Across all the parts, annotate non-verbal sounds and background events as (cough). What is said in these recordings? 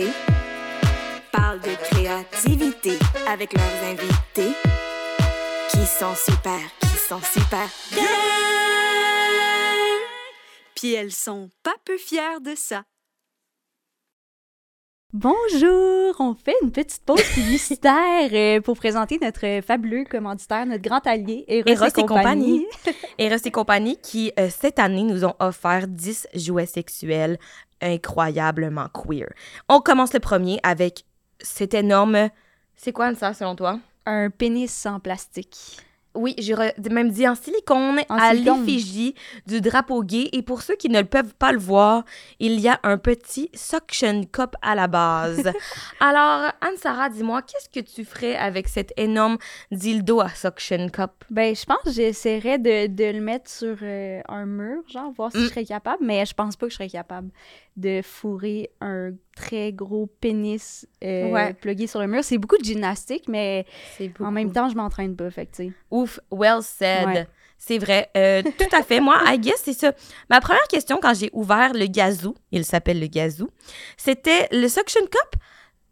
télé parlent de créativité avec leurs invités qui sont super, qui sont super bien. Puis elles sont pas peu fières de ça. Bonjour! On fait une petite pause (laughs) publicitaire euh, pour présenter notre fabuleux commanditaire, notre grand allié, Eros, Eros et compagnie. (laughs) Eros et compagnie qui, euh, cette année, nous ont offert 10 jouets sexuels incroyablement queer. On commence le premier avec cet énorme... C'est quoi ça, selon toi? Un pénis en plastique. Oui, j'aurais même dit en silicone En à l'effigie du drapeau gay. Et pour ceux qui ne le peuvent pas le voir, il y a un petit suction cup à la base. (laughs) Alors, Anne-Sara, dis-moi, qu'est-ce que tu ferais avec cet énorme dildo à suction cup? Ben, je pense que j'essaierais de, de le mettre sur euh, un mur, genre, voir si Mm. je serais capable, mais je pense pas que je serais capable de fourrer un très gros pénis euh, Ouais. plugué sur le mur. C'est beaucoup de gymnastique, mais en même temps, je m'entraîne pas, fait que. Ouf, well said. Ouais. C'est vrai. Euh, tout à fait. Moi, I guess, c'est ça. Ma première question quand j'ai ouvert le gazou, il s'appelle le gazou, c'était le suction cup.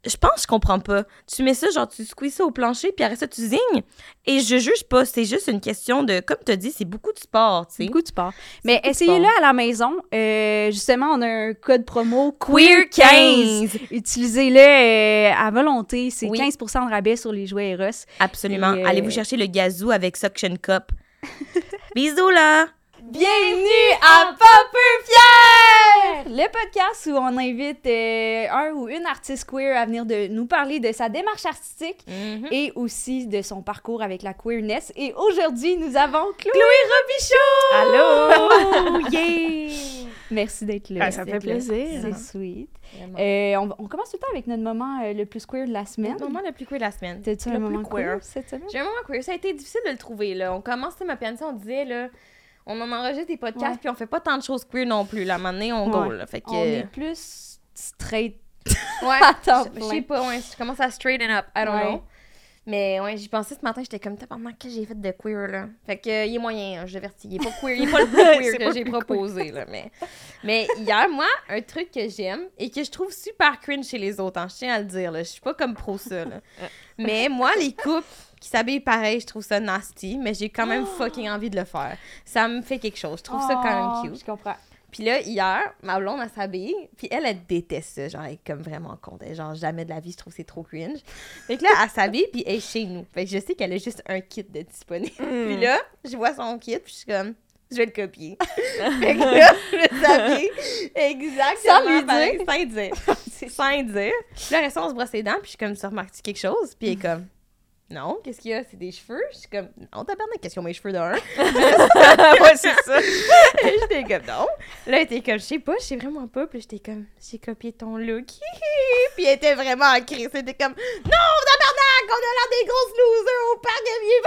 Je pense que je comprends pas. Tu mets ça, genre, tu squeezes ça au plancher, puis après ça, tu zignes. Et je juge pas. C'est juste une question de, comme tu as dit, c'est beaucoup de sport, tu sais. Beaucoup de sport. Mais essayez-le à la maison. Euh, justement, on a un code promo Queer 15. Utilisez-le euh, à volonté. C'est Oui. 15 de rabais sur les jouets Eros. Absolument. Euh, Allez vous chercher le gazou avec suction cup. (laughs) Bisous, là! Bienvenue à Pas peu fier! Le podcast où on invite euh, un ou une artiste queer à venir de nous parler de sa démarche artistique Mhm. et aussi de son parcours avec la queerness. Et aujourd'hui, nous avons Chloé, Allô! (laughs) yeah! Merci d'être là. Ah, ça fait plaisir. C'est sweet. Euh, on, on commence tout le temps avec notre moment euh, le plus queer de la semaine. Le moment le plus queer de la semaine. T'as-tu le un moment queer. queer cette semaine? J'ai un moment queer. Ça a été difficile de le trouver, là. On commence, sais, ma pianiste, on disait, là, on en enregistre des podcasts, puis on fait pas tant de choses queer non plus. Là, à un moment donné, on go, là. Fait que... On est plus straight. (laughs) Ouais, (laughs) je- sais pas, ouais, je commence à straighten up, I don't know. Mais ouais, j'y pensais ce matin, j'étais comme, pendant que j'ai fait de queer, là? Fait que, euh, il est moyen, hein, je divertis. Il est pas queer, il est pas le plus (laughs) queer que j'ai proposé, là. Mais, mais hier, moi, un truc que j'aime et que je trouve super cringe chez les autres, hein, je tiens à le dire, là. Je suis pas comme pro ça, là. mais moi, les couples qui s'habillent pareil, je trouve ça nasty, mais j'ai quand même (gasps) fucking envie de le faire. Ça me fait quelque chose. Je trouve ça quand Oh, même cute. Je comprends. Puis là, hier, ma blonde, elle s'habille. Puis elle, elle déteste ça. Genre, elle est comme vraiment contente. Genre, jamais de la vie, je trouve c'est trop cringe. Fait que là, elle s'habille, puis elle est chez nous. Fait que je sais qu'elle a juste un kit de disponible. Puis là, je vois son kit, puis je suis comme, je vais le copier. (laughs) fait que là, je s'habille exactement Sans lui pareil, sans dire. sans dire. (laughs) Puis là, on se brosse les dents, puis je suis comme, tu remarques quelque chose? Puis elle est (laughs) comme, non, qu'est-ce qu'il y a? C'est des cheveux? Je suis comme, non, tabarnak, qu'est-ce qu'ils ont mes cheveux d'un? (laughs) ouais, c'est ça. (laughs) Et j'étais comme non. Là, elle était comme, je sais pas, je sais vraiment pas. Puis j'étais comme, j'ai copié ton look. (laughs) Puis elle était vraiment en crise. Elle était comme, non, tabarnak, on a l'air des grosses losers au parc de vieux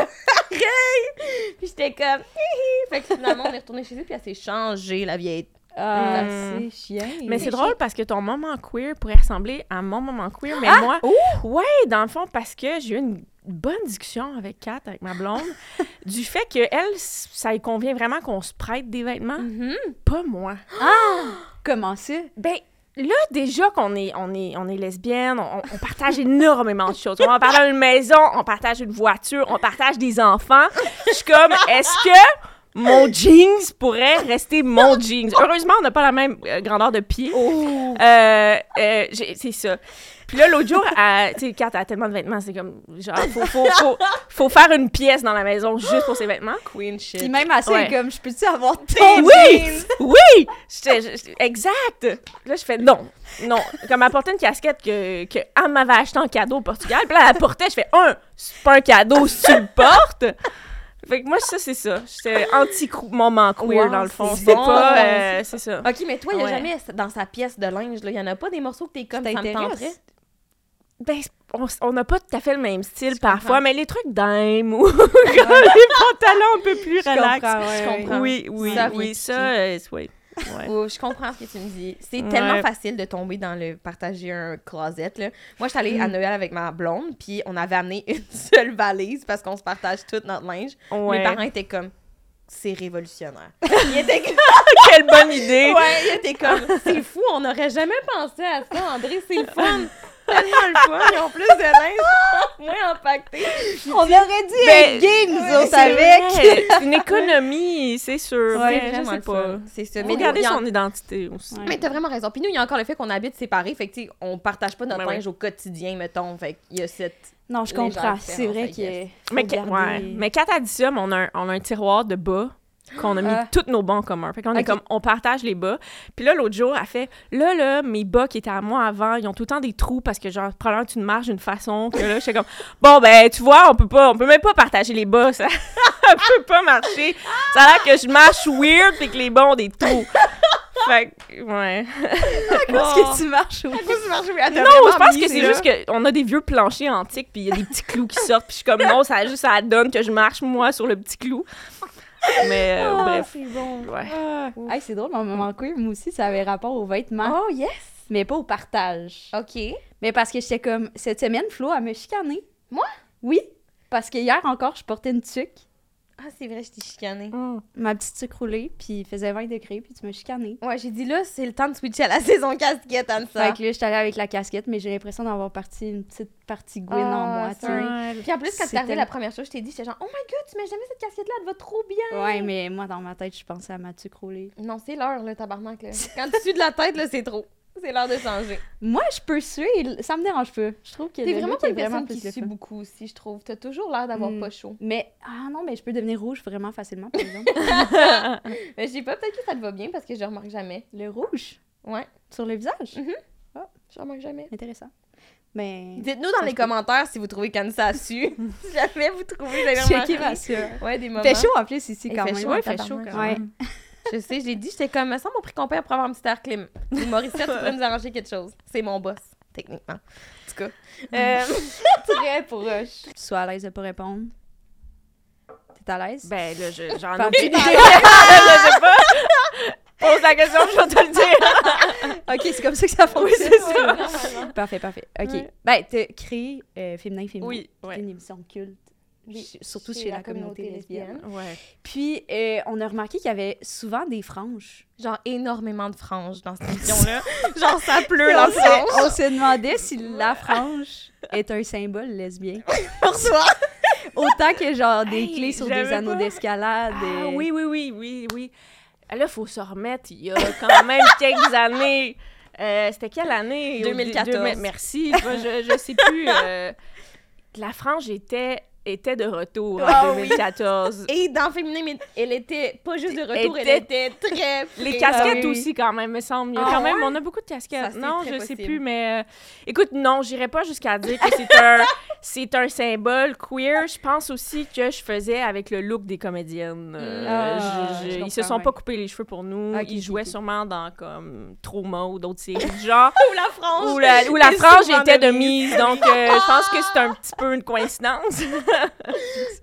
pareil. Puis j'étais comme, Hihi. Fait que finalement, on est retourné chez eux. Puis elle s'est changée, la vieille. Ah, Mm. c'est chiant. Mais c'est drôle parce que ton moment queer pourrait ressembler à mon moment queer, mais moi, ouais, dans le fond, parce que j'ai eu une bonne discussion avec Kat, avec ma blonde, (laughs) du fait que elle, ça lui convient vraiment qu'on se prête des vêtements, pas moi. Comment ça? Ben là déjà qu'on est on est on est lesbienne, on, on partage énormément de choses. On partage une maison, on partage une voiture, on partage des enfants. Je suis comme est-ce que mon jeans pourrait rester mon jeans? Heureusement, on n'a pas la même euh, grandeur de pied. Oh! Euh, euh, c'est ça. Puis là, l'autre jour, elle- tu sais, Kat a tellement de vêtements, c'est comme, genre, faut, faut, faut, faut faire une pièce dans la maison juste pour ses vêtements. Queen shit. Puis même à ça, Ouais. comme, je peux-tu avoir ton Oui! Oui! J'étais- j'étais- exact! Là, je fais non, non. Comme elle portait une casquette que, que Anne m'avait acheté en cadeau au Portugal. Puis là, elle la portait, je fais un, c'est pas un cadeau si tu le portes. Fait que moi, ça, c'est ça. J'étais anti-moment queer, Wow, dans le fond. c'est bon. pas. euh, c'est ça. Ok, mais toi, il y a Ouais. jamais dans sa pièce de linge, là, il y en a pas des morceaux que t'es comme, ça me tenterait? Ben, on- n'a pas tout à fait le même style parfois, mais les trucs d'âme ou (laughs) les pantalons un peu plus Je relax. comprends, ouais, Je comprends. Oui, oui, Ça oui, ça, euh, oui. Ouais. Oh, je comprends ce que tu me dis. C'est Ouais. tellement facile de tomber dans le partager un closet. Là. Moi, je suis allée à Mm. Noël avec ma blonde, puis on avait amené (laughs) une seule valise parce qu'on se partage tout notre linge. Ouais. Mes parents étaient comme c'est révolutionnaire. (laughs) il était comme, Quelle bonne idée! ouais, il était comme, c'est fou, on n'aurait jamais pensé à ça, André, c'est le fun. Tellement le fun, ils ont plus de linge, (laughs) moins impacté. On aurait dû Ben, être nous autres, avec. une économie, c'est sûr. Ouais, pas. C'est ça. Mais a- son identité aussi. Ouais. Mais t'as vraiment raison. Puis nous, il y a encore le fait qu'on habite séparés. Fait que, on partage pas notre Ben linge au quotidien, mettons. Fait qu'il y a cette. Non, je comprends. C'est vrai guess. faut Mais, garder- ouais. mais quand t'as dit ça, mais on a, un, on a un tiroir de bas qu'on a mis Ah. tous nos bas en commun. Fait qu'on est Ok. comme, on partage les bas. Puis là, l'autre jour, elle fait, là, là, mes bas qui étaient à moi avant, ils ont tout le temps des trous parce que, genre, probablement, tu marches d'une façon que là, j'étais comme, (laughs) bon, ben, tu vois, on peut pas, on peut même pas partager les bas. Ça, (laughs) ça peut pas marcher. Ça a l'air que je marche weird puis que les bas ont des trous. fait que, ouais. Parce que tu marches au Non, je pense que c'est juste qu'on a des vieux planchers antiques, puis il y a des petits clous qui sortent, puis je suis comme, non, ça juste ça donne que je marche, moi, sur le petit clou. Mais euh, Ah, bref. c'est bon. Ouais. Hey, c'est drôle, mon moment queer, moi aussi, ça avait rapport aux vêtements, Oh, yes! mais pas au partage. OK. Mais parce que j'étais comme, cette semaine, Flo, elle me chicané. Moi? Oui. Parce que hier encore, je portais une tuque, Ah, c'est vrai, je t'ai chicané. Mm. ma petite tuque roulée, puis il faisait 20 degrés, puis tu m'as chicané. Ouais, j'ai dit là, c'est le temps de switcher à la (laughs) saison casquette, Anne-ça. Fait que là, j'étais allée avec la casquette, mais j'ai l'impression d'avoir parti une petite partie Gwyn en moi, tu sais. Puis en plus, quand t'es arrivé la première chose, je t'ai dit, j'étais genre, oh my god, tu mets jamais cette casquette-là, elle te va trop bien. Ouais, mais moi, dans ma tête, je pensais à ma tuque roulée. Non, c'est l'heure, là, tabarnak, là. (laughs) Quand tu suis de la tête, là, c'est trop. C'est l'heure de changer. Moi, je peux suer, ça me dérange pas. Je trouve que T'es vraiment pas une personne qui sue beaucoup aussi, je trouve. T'as toujours l'air d'avoir Hmm. pas chaud. Mais, ah non, mais je peux devenir rouge vraiment facilement, par exemple. (laughs) (laughs) Mais je sais pas, peut-être que ça te va bien parce que je remarque jamais. le rouge? Ouais, sur le visage? je remarque jamais. Intéressant. Mais. Dites-nous dans les commentaires si vous trouvez qu'Anissa a su. si jamais vous trouvez, vous avez remarqué. Ouais, des moments. Fait chaud en plus ici quand fait même. chaud, Ouais, fait chaud quand Ouais. (laughs) Je sais, je l'ai dit, j'étais comme, me semble au prix qu'on paye pour avoir un petit air clim. Ou Morissette, tu pourrais nous arranger quelque chose. C'est mon boss, techniquement. En tout cas. Euh, (laughs) Très proche. Tu sois à l'aise de pas répondre. T'es à l'aise? Ben là, je- j'en ai aucune (laughs) idée. je sais pas. Pose la question, je vais te le dire. (laughs) ok, c'est comme ça que ça fonctionne. c'est ça. Parfait, parfait. Ok. Ouais. Ben, t'as créé euh, Féminin Féminin. Oui, C'est ouais. une émission culte. Oui, ch- surtout chez chez la la communauté, communauté lesbienne. lesbienne. Ouais. Puis, euh, on a remarqué qu'il y avait souvent des franges. genre, énormément de franges dans cette (laughs) émission-là. genre, ça pleut on, dans frange. on se demandait si la frange est un symbole lesbien. (laughs) Pour toi. Autant que genre des Hey, clés sur des anneaux d'escalade. Ah euh, oui, oui, oui, oui, oui. Là, il faut se remettre. Il y a quand même (laughs) quelques années. Euh, C'était quelle année? 2014. Deux- deux- merci. Moi, je, je sais plus. euh, la frange était, était de retour en Ah oui. 2014. Et dans Féminin, mais elle était pas juste de retour, elle Était- était très. Les casquettes oui, oui. aussi, quand même, me semble. Il y a Ah quand même, ouais? on a beaucoup de casquettes. Ça, non, je sais plus, mais euh, écoute, non, j'irai pas jusqu'à dire que c'est un, (laughs) c'est un symbole queer. Je pense aussi que je faisais avec le look des comédiennes. Euh, Ah, je- je- je ils se sont ouais. pas coupés les cheveux pour nous. Ils jouaient sûrement dans comme Trauma ou d'autres séries du (laughs) genre. Ou la frange. où la, où la (laughs) frange était de de mise. Donc, euh, je pense que c'est un petit peu une coïncidence.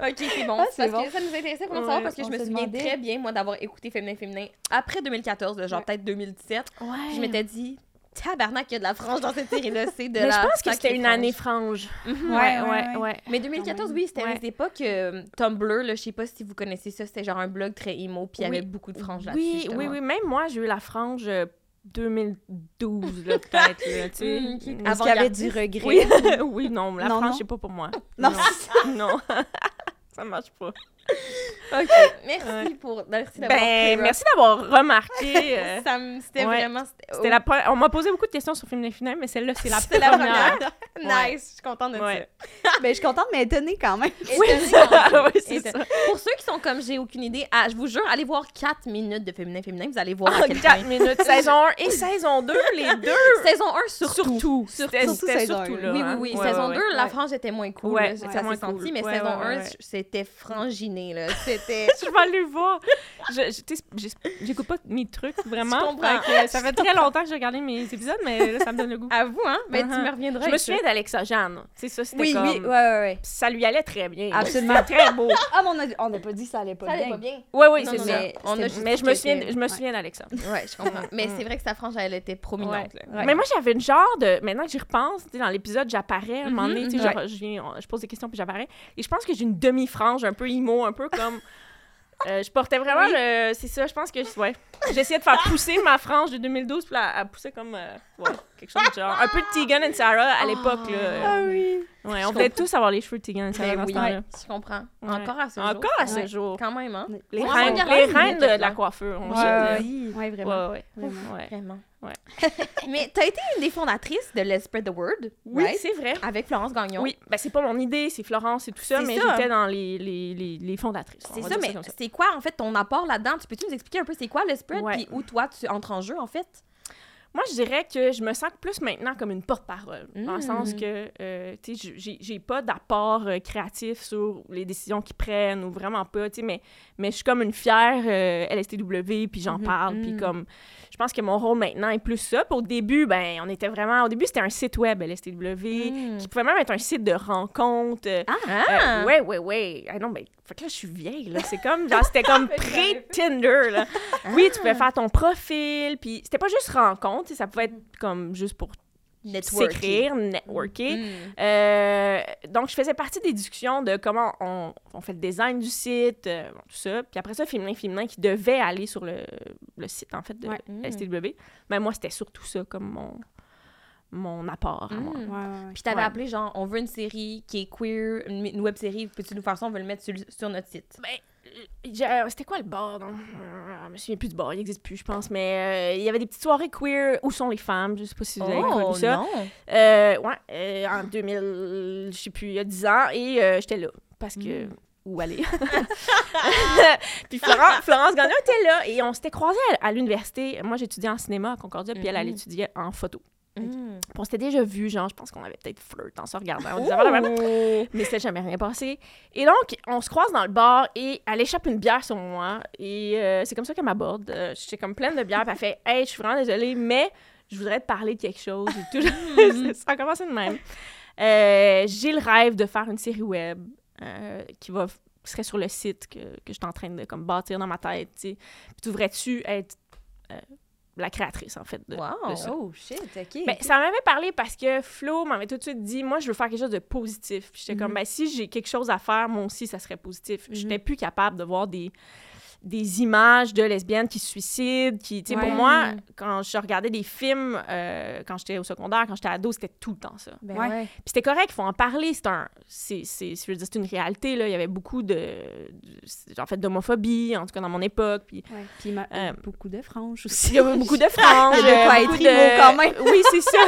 Ok, c'est bon. Ah, parce bon. que ça nous intéressait pour Ouais, savoir parce que je me souviens très bien, moi, d'avoir écouté Féminin Féminin après 2014, là, genre Ouais. peut-être 2017. Ouais. Je m'étais dit, tabarnak, il y a de la frange dans cette série-là. C'est de (laughs) Mais la je pense que c'était une année frange. Mhm. Ouais, ouais, ouais. Mais 2014, Quand oui, c'était une époque euh, Tumblr, là, je sais pas si vous connaissez ça, c'était genre un blog très emo, puis il y avait beaucoup de franges là-dessus. Oui, justement. oui, oui. Même moi, j'ai eu la frange euh, 2012, là, peut-être, là, tu sais. Mm, qui- Mm. Est-ce qu'il y avait du regret? Oui, (laughs) oui, non, la Non, frange, non. c'est pas pour moi. Non, non. non. (laughs) Ça marche pas. Ok, (laughs) merci pour. Merci d'avoir Ben, merci d'avoir remarqué. (laughs) euh, Ça me- C'était ouais. vraiment. C'était la pre- On m'a posé beaucoup de questions sur Féminin Féminin, mais celle-là, c'est la C'était la première. première. Ouais. (laughs) Nice, je suis contente de Ouais. Ben, je suis contente, mais étonnée quand même. ça. Oui, Étonnée ça. quand même. Oui, c'est Étonnée. ça. Pour ceux qui sont comme j'ai aucune idée, ah, je vous jure, allez voir 4 minutes de Féminin Féminin, vous allez voir quel 4 point. minutes, saison 1 et saison 2, les deux. Saison 1 surtout. Surtout. C'était Surtout là. Oui, oui, hein. oui. Saison ouais, 2, ouais. la frange était moins cool. Ça ça s'est senti, mais saison ouais, 1, ouais. c'était franginé. Là. C'était. (laughs) Je vais aller voir. Je- je- tu sais, j'ai- J'écoute pas mes trucs, vraiment. Je comprends. Fait que ça fait très longtemps que j'ai regardé mes épisodes, mais là, ça me donne le goût. À vous, hein? Ben, tu Uh-huh. me reviendras. Je me souviens d'Alexa Jeanne. Sais, ça, c'était Oui, comme... oui, ouais, ouais, ouais. Ça lui allait très bien. Absolument. Très beau. (laughs) Ah, mais on a- on n'a pas dit que ça allait pas ça. Ça allait bien. pas bien. Oui, oui, Non, c'est non, ça. On Mais je me souviens, je me souviens d'Alexa. Ouais, je comprends. Mais Mm. c'est vrai que sa frange, elle était prominente. Mais moi, j'avais une genre de. Maintenant que j'y repense, tu sais, dans l'épisode, j'apparais à un moment Mhm, donné, tu sais, genre, je, pose des questions puis j'apparais. Et je pense que j'ai une demi-frange un peu emo, un peu comme. Euh, je portais vraiment le. C'est ça, je pense que. Ouais. J'essayais de faire pousser ma frange de 2012, puis là, elle poussait comme. euh, ouais, quelque chose de genre. Un peu de Tegan and Sarah à l'époque, là. Ah oui. Ouais, on voulait tous avoir les cheveux de Tegan and Sarah Ben dans oui, ce temps-là. je comprends. Ouais. Encore à ce jour. Encore à ce Ouais. jour. Quand même, hein? Les Ouais, reines, les reines de, la. On Ouais, ouais, ouais, vraiment. Ouais, ouais. Vraiment. ouais. Vraiment. Ouais. (laughs) Mais t'as été une des fondatrices de Let's Spread the Word, Oui, right? c'est vrai. Avec Florence Gagnon. Oui, ben c'est pas mon idée, c'est Florence et tout ça, mais j'étais dans les, les, les, les fondatrices. on C'est ça, mais c'est quoi en fait ton apport là-dedans? Tu peux-tu nous expliquer un peu c'est quoi le spread puis où toi tu entres en jeu en fait? Moi, je dirais que je me sens plus maintenant comme une porte-parole. Dans le Mm. sens que, euh, tu sais, j'ai- pas d'apport euh, créatif sur les décisions qu'ils prennent ou vraiment pas, tu sais, mais, mais je suis comme une fière euh, LSTW, puis j'en Mhm. parle, puis Mm. comme, je pense que mon rôle maintenant est plus ça. Puis au début, ben, on était vraiment, au début, c'était un site web, LSTW, Mm. qui pouvait même être un site de rencontre. Ah! Ouais, ouais, ouais. Ah non, mais fait que là, je suis vieille, là. C'est comme, genre, c'était (laughs) comme pré-Tinder, là. Oui, tu pouvais faire ton profil, puis c'était pas juste rencontre, tu sais, ça pouvait être comme juste pour Networking. s'écrire, networker. Mm. Euh, donc, je faisais partie des discussions de comment on, on fait le design du site, euh, bon, tout ça. Puis après ça, Féminin Féminin qui devait aller sur le, le site, en fait, de Ouais. Mm. STW. Mais moi, c'était surtout ça comme mon, mon apport à moi. Mm. Ouais, ouais, ouais. Puis t'avais Ouais. appelé genre on veut une série qui est queer, une, une web série, peux-tu nous faire ça, on veut le mettre sur, sur notre site. Ben, c'était quoi le bar? Non? Euh, Je me souviens plus du bar, il n'existe plus, je pense. Mais euh, il y avait des petites soirées queer. Où sont les femmes? Je sais pas si vous avez connu ça. Oh, non! Euh, ouais, euh, en 2000, je sais plus, il y a 10 ans. Et euh, j'étais là. Parce que. Mm. Où aller? (laughs) puis Florence, Florence Gagnon était là. Et on s'était croisés à, à l'université. Moi, j'étudiais en cinéma à Concordia. Puis elle, elle Mhm. étudiait en photo. Mm. On s'était déjà vu, genre, je pense qu'on avait peut-être flirt en se regardant. On disait, voilà. Mais c'était jamais rien passé. Et donc, on se croise dans le bar et elle échappe une bière sur moi. Et euh, c'est comme ça qu'elle m'aborde. Euh, J'étais comme pleine de bière. Elle fait Hey, je suis vraiment désolée, mais je voudrais te parler de quelque chose. Et tout. (laughs) ça a commencé de même. Euh, J'ai le rêve de faire une série web euh, qui va qui serait sur le site que, que je suis en train de comme, bâtir dans ma tête. Puis tu voudrais-tu être la créatrice, en fait, de, Wow! de ça? Oh shit, ok. Ben, ça m'avait parlé parce que Flo m'avait tout de suite dit moi je veux faire quelque chose de positif. Puis j'étais comme ben si j'ai quelque chose à faire moi aussi ça serait positif. J'étais plus capable de voir des des images de lesbiennes qui se suicident, qui tu sais Ouais. pour moi quand je regardais des films euh, quand j'étais au secondaire, quand j'étais ado, c'était tout le temps ça. Ben Ouais. ouais. Puis c'était correct, il faut en parler, c'est un c'est c'est je veux dire c'est une réalité là, il y avait beaucoup de, de- en fait d'homophobie en tout cas dans mon époque puis Ouais. Puis ma- Euh, beaucoup de franges il aussi. y avait beaucoup de (laughs) franges. Il de quoi euh, être beaucoup emo quand même. Oui, c'est ça.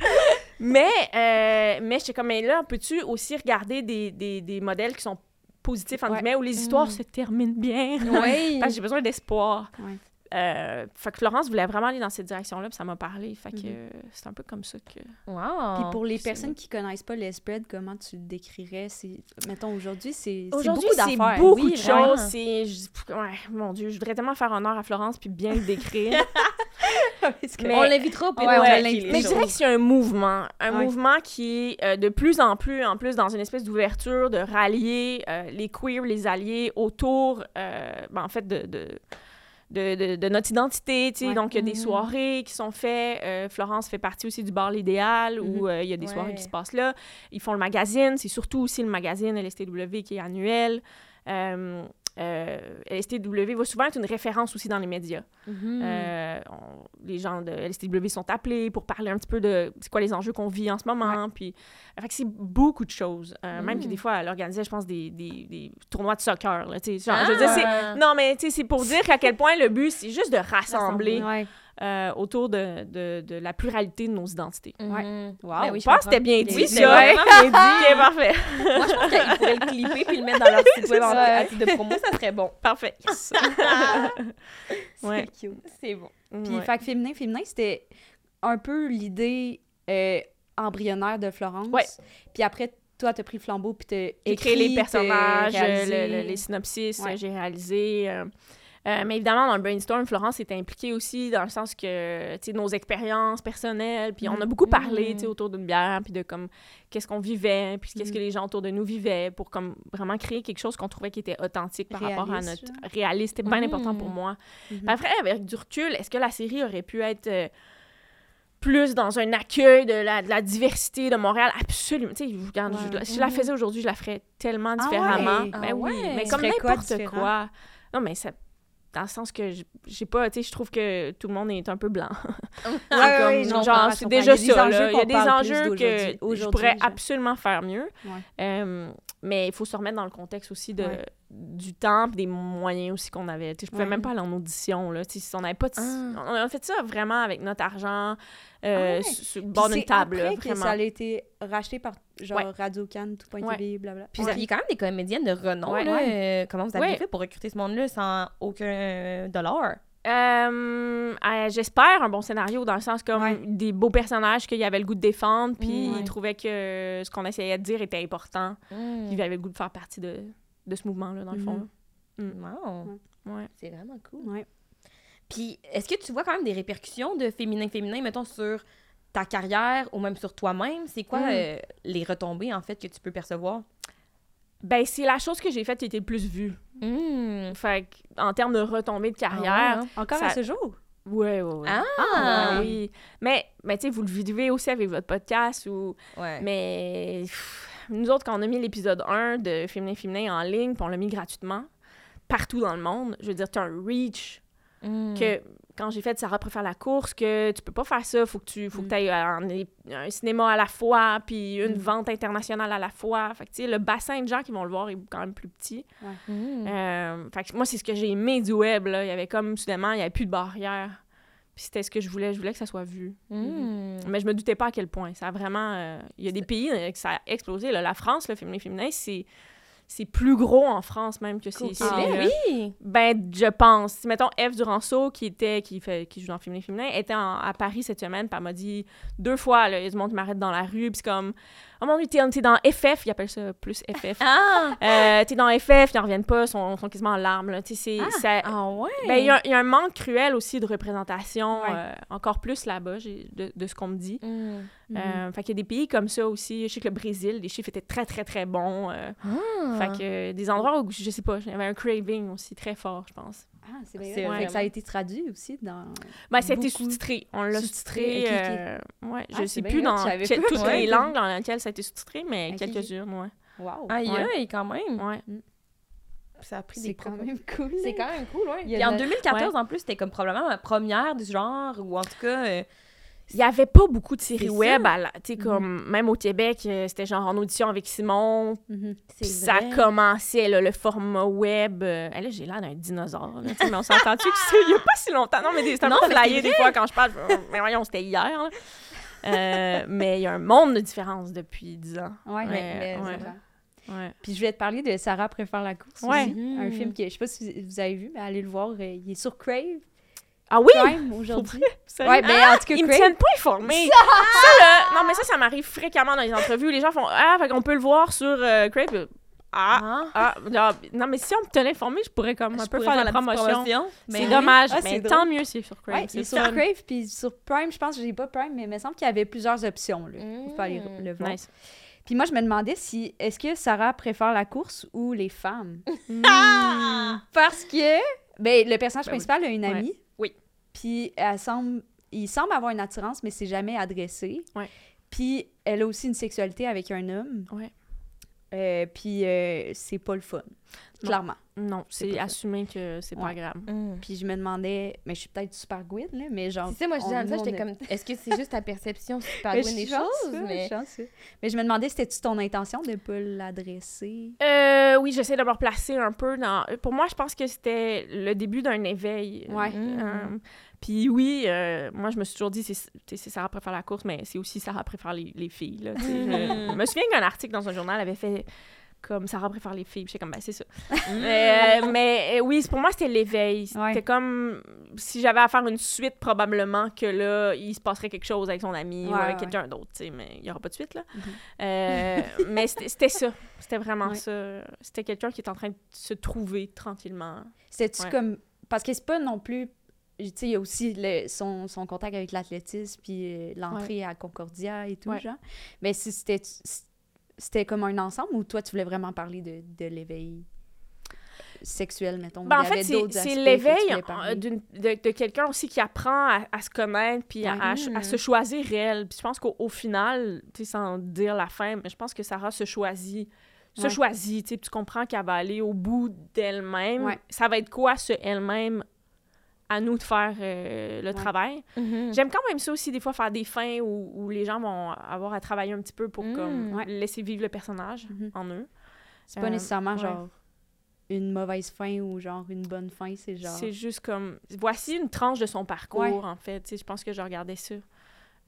(laughs) mais, euh, mais j'étais comme, mais là, peux-tu aussi regarder des, des, des modèles qui sont positifs, entre Ouais. guillemets, où les histoires se terminent bien? Oui. (laughs) Parce que j'ai besoin d'espoir. Ouais. Euh, fait que Florence voulait vraiment aller dans cette direction-là, puis ça m'a parlé. Fait que Mhm. euh, c'est un peu comme ça que... Wow! Puis pour les c'est personnes qui connaissent pas les spreads, comment tu le décrirais? C'est, mettons, aujourd'hui, c'est, c'est Aujourd'hui, beaucoup c'est d'affaires. beaucoup Oui, de choses. C'est... Ouais, mon Dieu, je voudrais tellement faire honneur à Florence puis bien le décrire. (laughs) (laughs) Mais- on l'invitera puis Ouais, on ouais, l'inviter. Mais je dirais que c'est un mouvement. Un Ouais. mouvement qui est euh, de plus en plus, en plus, dans une espèce d'ouverture, de rallier euh, les queers, les alliés autour, euh, ben, en fait, de, de, de, de- de notre identité. tu sais. Ouais. Donc, il y a des Mhm. soirées qui sont faites. Euh, Florence fait partie aussi du bar L'Idéal, où Mhm. euh, il y a des Ouais. soirées qui se passent là. Ils font le magazine. C'est surtout aussi le magazine LSTW qui est annuel. Euh, LSTW va souvent être une référence aussi dans les médias. Mhm. Euh, on- les gens de LSTW sont appelés pour parler un petit peu de c'est quoi les enjeux qu'on vit en ce moment. Puis, fait que c'est beaucoup de choses. Euh, Même que Mm. des fois, elle organisait, je pense, des, des, des tournois de soccer. Là, je veux dire, Ah! non, mais c'est pour dire qu'à quel point le but, c'est juste de rassembler Ouais. Euh, autour de, de, de la pluralité de nos identités. Mhm. Ouais. Ben Wow. oui, je pense que c'était bien dit, Oui, ça. c'est (laughs) bien dit. Ok, parfait. Moi, je pense qu'ils pourraient le clipper puis le mettre dans leur site web en titre de promo, ça serait bon. Parfait. Yes. (laughs) ouais. C'est cute. C'est bon. Puis, Ouais. fait que féminin, féminin, c'était un peu l'idée euh, embryonnaire de Florence. Ouais. Puis après, toi, t'as pris le flambeau, puis t'as J'ai écrit créé les personnages, le- le- les synopsis, Ouais. j'ai réalisé. euh, euh, mais évidemment, dans le brainstorm, Florence était impliquée aussi dans le sens que, tu sais, nos expériences personnelles, puis on a beaucoup parlé, tu sais, autour d'une bière, puis de comme, qu'est-ce qu'on vivait, puis qu'est-ce que les gens autour de nous vivaient, pour comme vraiment créer quelque chose qu'on trouvait qui était authentique par rapport à notre... Réaliste, c'était bien important pour moi. Mhm. Puis après, avec du recul, est-ce que la série aurait pu être... euh, plus dans un accueil de la, de la diversité de Montréal? Absolument. Tu sais, je- regarde, Ouais. je- si je la faisais aujourd'hui, je la ferais tellement Ah différemment. ouais? Ben Ah oui, mais comme n'importe quoi. Non, mais ça. Dans le sens que, sais pas, tu sais, je trouve que tout le monde est un peu blanc. (laughs) Ouais, genre, c'est déjà Il y a des ça, enjeux là. Il y a des enjeux que je pourrais absolument faire mieux. Euh, mais il faut se remettre dans le contexte aussi de, du temps des moyens aussi qu'on avait. Tu sais, je pouvais même pas aller en audition. Là. Tu sais, si on n'avait pas de... Ah. On a fait ça vraiment avec notre argent, euh, Ah ouais. sur le bord d'une table, là, après que vraiment. ça a été racheté par genre Ouais. Radio-Can, tout.tv, Ouais. blabla. Puis vous aviez quand même des comédiennes de renom, Ouais. là. Ouais. Euh, comment vous avez Ouais. fait pour recruter ce monde-là sans aucun dollar? Euh, euh, J'espère un bon scénario dans le sens comme Ouais. des beaux personnages qu'il y avait le goût de défendre, puis Mm. ils trouvaient que ce qu'on essayait de dire était important, Mm. puis ils avaient le goût de faire partie de, de ce mouvement-là, dans le fond. Mhm. Wow. là. Ouais. C'est vraiment cool. Ouais. Puis, est-ce que tu vois quand même des répercussions de féminin-féminin, mettons, sur ta carrière ou même sur toi-même? C'est quoi Mm. euh, les retombées, en fait, que tu peux percevoir? Ben, c'est la chose que j'ai faite qui était le plus vue. Mm. Fait que, en termes de retombée de Ah carrière, ouais, hein? Encore Ça- à ce jour? ouais, ouais, ouais. Ah! Ouais, oui. Mais, mais tu sais, vous le vivez aussi avec votre podcast ou... Ouais. Mais pff, nous autres, quand on a mis l'épisode 1 de Féminin Féminin en ligne, puis on l'a mis gratuitement, partout dans le monde, je veux dire, tu as un reach Mm. que quand j'ai fait Sarah préfère la course, que tu peux pas faire ça, faut que tu faut que Mm. ailles un, un cinéma à la fois, puis une Mm. vente internationale à la fois. Fait que, tu sais, le bassin de gens qui vont le voir est quand même plus petit. Mm. Euh, fait que moi, c'est ce que j'ai aimé du web, là. Il y avait comme, soudainement, il y avait plus de barrières. Puis c'était ce que je voulais. Je voulais que ça soit vu. Mm. Mais je me doutais pas à quel point. Ça a vraiment... euh, Il y a des pays euh, que ça a explosé. Là. La France, le féminin féminin, c'est... C'est plus gros en France même que c'est ici. Ah oui! Ben, je pense. Si, mettons, Eve Duranceau, qui était, qui fait, qui joue dans Féminin Féminin, était en- à Paris cette semaine, puis elle m'a dit deux fois, là, il y a du monde qui m'arrête dans la rue, puis c'est comme, oh mon dieu, t'es t'es dans FF, ils appellent ça plus FF. Ah! Euh, t'es dans FF, ils en reviennent pas, ils sont, sont quasiment en larmes, là. C'est. ça- Ah ouais! ben, il y, a- il y a un manque cruel aussi de représentation, Ouais. euh, encore plus là-bas, de, de ce qu'on me dit. Mm. Mhm. Euh, fait qu'il y a des pays comme ça aussi. Je sais que le Brésil, les chiffres étaient très, très, très bons. euh, Ah. Fait que euh, des endroits où, je sais pas, j'avais un craving aussi très fort, je pense. Ah, c'est bien. C'est vraiment- ça a été traduit aussi dans... Ben, ça a été sous-titré. On l'a Sous-titré, euh, ouais, je Ah, c'est sais plus dans que- toutes Ouais. les langues dans lesquelles ça a été sous-titré, mais quelques-unes, ouais. Wow. Aïe, Ouais. aïe, quand même! ouais. Ça a pris C'est des quand propos- même cool. C'est quand même cool, ouais. Il y a Puis en le- 2014, en plus, c'était comme probablement ma première du genre, ou en tout cas... euh, Il y avait pas beaucoup de séries web. à la- comme, même au Québec, euh, c'était genre en audition avec Simon. Mhm. Puis ça commençait, là, le format web. euh, là, j'ai l'air d'un dinosaure. là, mais on s'entend-tu que c'est il y a pas si longtemps? Non, mais c'est un Non, peu flyé des fois quand je parle. fais, mais voyons, c'était hier. là. Euh, mais il y a un monde de différence depuis 10 ans. Ouais, mais, ouais. Ouais. Puis je voulais te parler de Sarah préfère la course Ouais. aussi. Mhm. Un film que je sais pas si vous avez vu, mais allez le voir. Il est sur Crave Ah oui? Aujourd'hui. Ouais, mais en tout cas, Ils me tiennent pas informés. ça, là, non, mais ça, ça m'arrive fréquemment dans les entrevues. Les gens font Ah, fait qu'on peut le voir sur euh, Crave. Ah, Ah. ah, là, non, mais si on me tenait informé, je pourrais comme un Je peu pourrais faire la promotion. C'est oui. dommage, Ah, mais c'est tant mieux si c'est sur Crave. Ouais, c'est sur. Crave, puis sur Prime, je pense que j'ai pas Prime, mais il me semble qu'il y avait plusieurs options. Là. Mm. Vous pouvez aller le voir. Nice. Puis moi, je me demandais si, est-ce que Sarah préfère la course ou les femmes? (laughs) Ah! Parce que, ben, le personnage Ben oui. principal a une amie. Puis elle semble, il semble avoir une attirance, mais c'est jamais adressé. Ouais. Puis elle a aussi une sexualité avec un homme. Ouais. Euh, puis euh, c'est pas le fun, Non. clairement. Non, C'est assumé que c'est pas Ouais. agréable. Mm. Puis je me demandais, mais je suis peut-être super guide, là, mais genre... C'est ça, moi, je disais ça, j'étais comme, est-ce que c'est juste ta perception (laughs) super Mais je des choses? Mais... chanceuse. Mais je me demandais, c'était-tu ton intention de pas l'adresser? Euh, oui, j'essaie de me replacer un peu dans. Pour moi, je pense que c'était le début d'un éveil. Ouais. Mm. Puis oui, euh, moi, je me suis toujours dit, c'est Sarah préfère la course, mais c'est aussi Sarah préfère les, les filles. Là, je, je me souviens qu'un article dans un journal avait fait comme Sarah préfère les filles. J'étais comme, ben, c'est ça. (laughs) mais euh, mais, euh, oui, pour moi, c'était l'éveil. C'était Ouais. comme si j'avais à faire une suite, probablement que là, il se passerait quelque chose avec son ami ou avec ouais. quelqu'un d'autre, tu sais, mais il n'y aura pas de suite, là. Mhm. Euh, mais c'était c'était ça. C'était vraiment ça. C'était quelqu'un qui est en train de se trouver tranquillement. C'était-tu comme... Parce que c'est pas non plus... Il y a aussi le- son, son contact avec l'athlétisme, puis euh, l'entrée à Concordia et tout, Ouais. genre. Mais si c'était... C'était comme un ensemble ou toi, tu voulais vraiment parler de, de l'éveil? sexuel, mettons. Ben, en fait, c'est que l'éveil d'une- de, de quelqu'un aussi qui apprend à, à se connaître puis à- Ouais. à, à se choisir réel. Puis je pense qu'au au final, tu sais, sans dire la fin, mais je pense que Sarah se choisit. Se Ouais. choisit, tu sais, puis tu comprends qu'elle va aller au bout d'elle-même. Ouais. Ça va être quoi, ce elle-même, à nous de faire euh, le Ouais. travail. Mhm. J'aime quand même ça aussi, des fois, faire des fins où, où les gens vont avoir à travailler un petit peu pour Mm. comme, Ouais. laisser vivre le personnage Mhm. en eux. C'est pas Euh, nécessairement ouais. genre une mauvaise fin ou genre une bonne fin, c'est genre. C'est juste comme. Voici une tranche de son parcours, Ouais. en fait. Tu sais, je pense que je regardais ça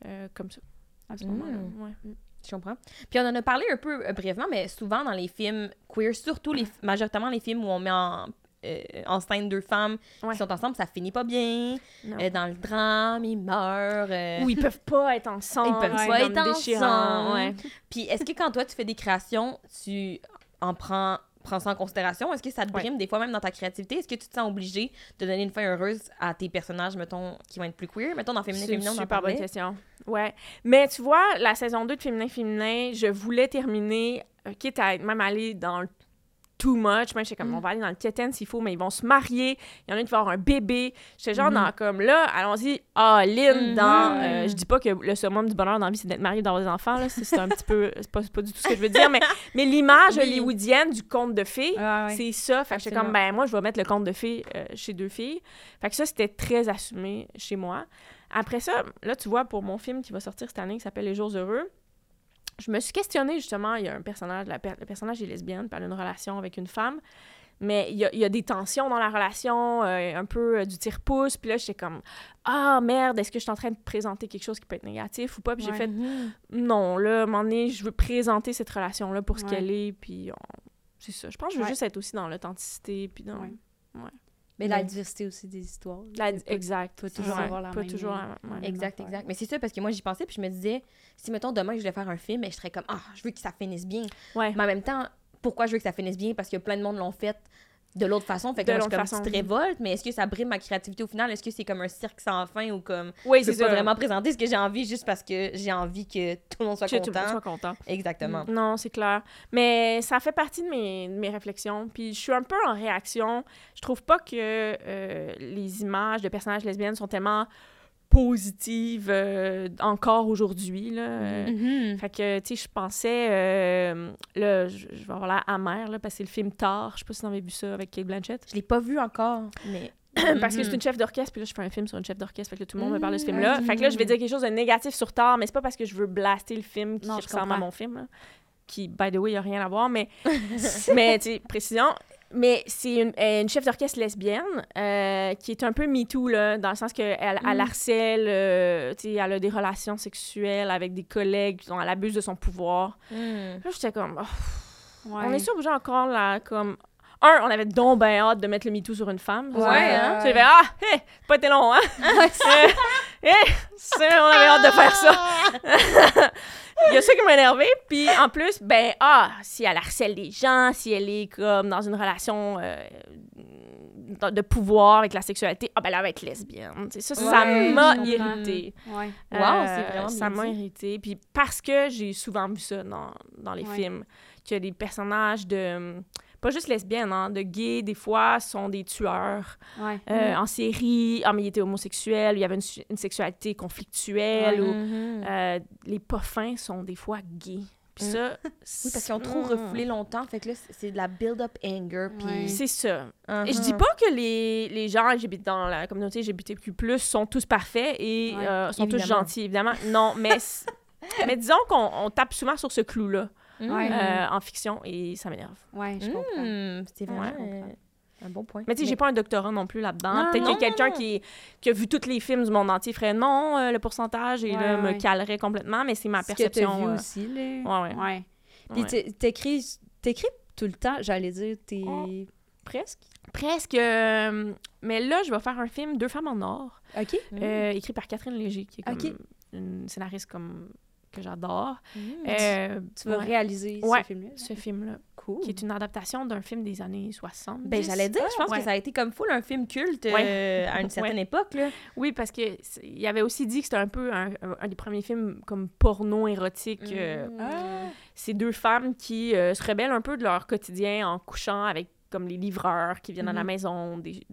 euh, comme ça à ce Mm. moment-là. Ouais. Je comprends. Puis on en a parlé un peu euh, brièvement, mais souvent dans les films queer, surtout les, majoritairement les films où on met en, euh, en scène deux femmes Ouais. qui sont ensemble, ça finit pas bien. Euh, dans le drame, ils meurent. euh, Ou ils peuvent pas être (laughs) ensemble. Ils peuvent c'est pas être ensemble. ouais. Puis est-ce que quand toi tu fais des créations, tu en prends, prends ça en considération? Est-ce que ça te Ouais. brime des fois même dans ta créativité? Est-ce que tu te sens obligé de donner une fin heureuse à tes personnages, mettons, qui vont être plus queer? Mettons dans Féminin C'est une Féminin, on en super bonne question. Ouais. Mais tu vois, la saison 2 de Féminin Féminin, je voulais terminer, euh, quitte à être même aller dans le too much. Même, j'étais comme, Mm. on va aller dans le quétaine s'il faut, mais ils vont se marier. Il y en a qui va avoir un bébé. J'étais genre Mhm. dans comme là, allons-y, all-in Mhm. dans. euh, je dis pas que le summum du bonheur dans la vie, c'est d'être marié d'avoir des enfants. C'est un petit peu. (laughs) C'est pas, pas du tout ce que je veux dire, mais, mais l'image Oui. hollywoodienne du conte de fées, Ah, c'est ça. Fait que j'étais comme, ben moi, je vais mettre le conte de fées euh, chez deux filles. Fait que ça, c'était très assumé chez moi. Après ça, là, tu vois, pour mon film qui va sortir cette année, qui s'appelle Les Jours Heureux, je me suis questionnée, justement, il y a un personnage, la per- le personnage est lesbienne, puis elle a une relation avec une femme, mais il y a, il y a des tensions dans la relation, euh, un peu euh, du tire-pouce, puis là, j'étais comme, ah, merde, est-ce que je suis en train de présenter quelque chose qui peut être négatif ou pas? Puis j'ai fait, non, là, à un moment donné, je veux présenter cette relation-là pour ce Ouais. qu'elle est, puis on- c'est ça. Je pense que je veux Ouais. juste être aussi dans l'authenticité, puis dans... Ouais. Mais la diversité aussi des histoires. La- pas- exact. pas toujours avoir la pas même- toujours la- ouais. même Exact, affaire. exact. Mais c'est ça, parce que moi, j'y pensais, puis je me disais, si, mettons, demain, je voulais faire un film, mais je serais comme, ah, je veux que ça finisse bien. Ouais. Mais en même temps, pourquoi je veux que ça finisse bien? Parce que plein de monde l'ont fait de l'autre façon. Fait que De moi, je comme façon. révolte, mais est-ce que ça brime ma créativité au final? Est-ce que c'est comme un cirque sans fin ou comme, Oui, je c'est peux pas vraiment présenter ce que j'ai envie juste parce que j'ai envie que tout le monde soit Que tout le monde content? soit content. Exactement. Non, c'est clair. Mais ça fait partie de mes, de mes réflexions. Puis je suis un peu en réaction. Je trouve pas que euh, les images de personnages lesbiennes sont tellement positives euh, encore aujourd'hui. là. Mhm. Fait que, tu sais, je pensais... euh, là, je, je vais avoir l'air amère, là, parce que c'est le film Tard. Je sais pas si vous avez vu ça avec Kate Blanchett. Je l'ai pas vu encore, mais... (clears throat) parce que c'est Mhm. une chef d'orchestre, puis là, je fais un film sur une chef d'orchestre, fait que là, tout le monde me parle de ce Mhm. film-là. Fait que là, je vais dire quelque chose de négatif sur Tard, mais c'est pas parce que je veux blaster le film qui Non, je ressemble à mon film, là, qui, by the way, il a rien à voir, mais... (laughs) mais, tu sais, précision. Mais c'est une, euh, une chef d'orchestre lesbienne euh, qui est un peu MeToo, là, dans le sens qu'elle elle Mm. harcèle, euh, tu elle a des relations sexuelles avec des collègues, dont elle abuse de son pouvoir. Mhm. Là, j'étais comme... oh, Ouais. On est sûr que j'ai encore, là, comme... Un, on avait donc bien hâte de mettre le MeToo sur une femme. Ouais, hein? Tu fais, ah, hé, c'est pas été long, hein? Euh, hé, c'est- on avait hâte de faire ça. (laughs) Il y a ça qui m'a énervé. Puis en plus, ben, ah, si elle harcèle les gens, si elle est comme dans une relation euh, de pouvoir avec la sexualité, ah, ben, elle va être lesbienne. Tu sais, ça, ça m'a irritée. Ouais. Wow, c'est vraiment Euh, Ça m'a dit. irritée. Puis parce que j'ai souvent vu ça dans, dans les Ouais. films, que les personnages de. Pas juste lesbiennes, hein, de gays, des fois, sont des tueurs Ouais. euh, en série. Ah, mais il était homosexuel, il y avait une, sexualité conflictuelle. Ou, Mhm. euh, les pas fins sont des fois gays. Puis Mm. ça. (laughs) Oui, parce qu'ils ont trop refoulé longtemps, fait que là, c'est- de la build-up anger, Ouais. puis... C'est ça. Et je dis pas que les, les gens LGBT dans la communauté LGBTQ+, sont tous parfaits et euh, sont tous gentils, évidemment. Non, mais, (laughs) mais disons qu'on on tape souvent sur ce clou-là Euh, en fiction et ça m'énerve. Ouais, je comprends. Mhm, C'est euh, un bon point. Mais tu sais, j'ai pas un doctorat non plus là-dedans. Peut-être que quelqu'un qui, a vu tous les films du monde entier ferait non, euh, le pourcentage, et Ouais, là, me calerait complètement, mais c'est ma Ce que t'as perception. vu euh, aussi, là. ouais, ouais. Ouais. Puis t'écris t'écris tout le temps, j'allais dire, t'es... Oh. Presque? Presque. euh, mais là, je vais faire un film, Deux femmes en or, OK. Écrit par Catherine Léger, qui est comme une scénariste comme que j'adore. Mhm. Euh, Tu vas ouais, réaliser Ouais. ce film-là? ce film-là, Cool. qui est une adaptation d'un film des années 60. Ben, j'allais dire, je pense ouais. que ça a été comme full un film culte euh, à une (laughs) certaine époque, là. Oui, parce que c'est- il avait aussi dit que c'était un peu un, des premiers films comme porno érotique. euh, Mhm. Ah. ces deux femmes qui euh, se rebellent un peu de leur quotidien en couchant avec comme les livreurs qui viennent à la Mhm. maison. des-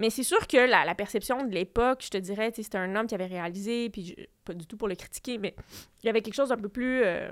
Mais c'est sûr que la, la perception de l'époque, je te dirais, c'était un homme qui avait réalisé, puis je- pas du tout pour le critiquer, mais il y avait quelque chose d'un peu plus... euh,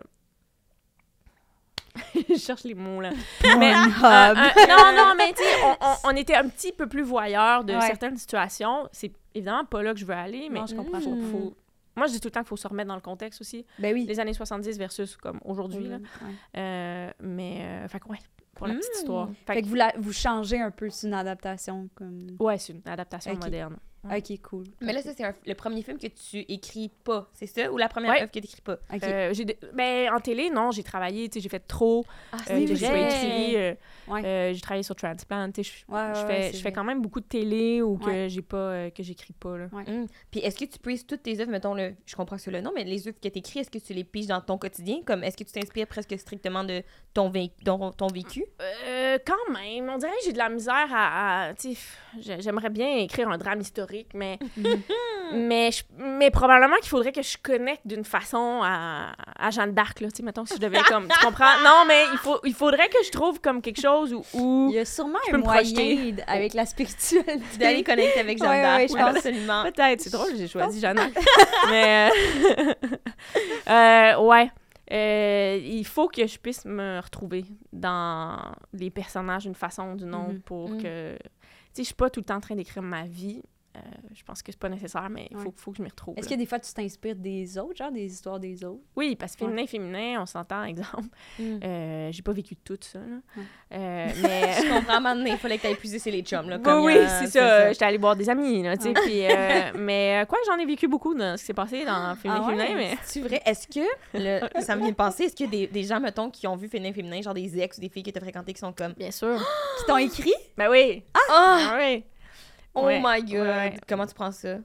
(laughs) je cherche les mots, là. Mais, euh, euh, non, non, mais tu on, on- on était un petit peu plus voyeurs de Ouais. certaines situations. C'est évidemment pas là que je veux aller, mais Non, je comprends. faut- faut- moi, je dis tout le temps qu'il faut se remettre dans le contexte aussi. Ben oui. Les années 70 versus comme aujourd'hui, là. Ouais. Mais, que ouais, pour la petite histoire. Fait Fait que, que vous, la- vous changez un peu, c'est une adaptation comme. ouais, c'est une adaptation moderne. Ok, cool. Mais là, ça, c'est le premier film que tu écris pas, c'est ça? Ou la première Ouais. œuvre que tu écris pas? Ok. Euh, j'ai ben, en télé, non, j'ai travaillé, tu sais, j'ai fait trop. Ah, Euh, j'ai écrit, euh, Ouais. euh, j'ai travaillé sur Transplant, tu sais, je- Ouais, ouais, je ouais, fais, fais quand même beaucoup de télé ou que Ouais. j'ai pas, euh, que j'écris pas, là. Hum. Puis est-ce que tu prises toutes tes œuvres, mettons, le, je comprends que c'est le nom, mais les œuvres que tu écris, est-ce que tu les piges dans ton quotidien? Comme, est-ce que tu t'inspires presque strictement de ton, vé- ton, ton vécu? Euh, quand même, on dirait que j'ai de la misère à. j'aimerais bien écrire un drame historique, mais. (laughs) mais, je- mais probablement qu'il faudrait que je connecte d'une façon à, à Jeanne d'Arc, là. Tu sais, mettons, si je devais comme. Tu comprends? (laughs) Non, mais il, faut, il faudrait que je trouve comme quelque chose où. où- Il y a sûrement un moyen avec la spiritualité. D'aller connecter avec Jeanne Ouais, d'Arc. ouais, je pense. absolument. Peut-être, c'est drôle, j'ai choisi Jeanne d'Arc. (laughs) mais. euh, euh, ouais. Euh, il faut que je puisse me retrouver dans les personnages d'une façon ou d'une autre Mhm. pour Mhm. que. Tu sais, je suis pas tout le temps en train d'écrire ma vie. Euh, je pense que c'est pas nécessaire, mais il faut, Ouais. faut que je m'y retrouve. Est-ce que des fois tu t'inspires des autres, genre des histoires des autres? Oui, parce que féminin, féminin, on s'entend, (laughs) exemple. Mm. Euh, j'ai pas vécu tout ça, là. Euh, (laughs) mais. Je comprends maintenant, il fallait que tu puiser chez les chums. Là, Oui, comme oui, c'est ça. J'étais allée boire des amis, là, tu sais. Ouais. puis, euh, (laughs) mais euh, quoi, j'en ai vécu beaucoup dans ce qui s'est passé dans Féminin, Ah ouais? Féminin, mais... C'est vrai? Est-ce que, le- ça me vient de penser, est-ce que des, des gens, mettons, qui ont vu Féminin Féminin, genre des ex ou des filles qui étaient fréquentées, qui sont comme Bien sûr. (gasps) Qui t'ont écrit? Ben oui. Ah! Ah oui. Oh Ouais. my god! Ouais. Comment tu prends ça?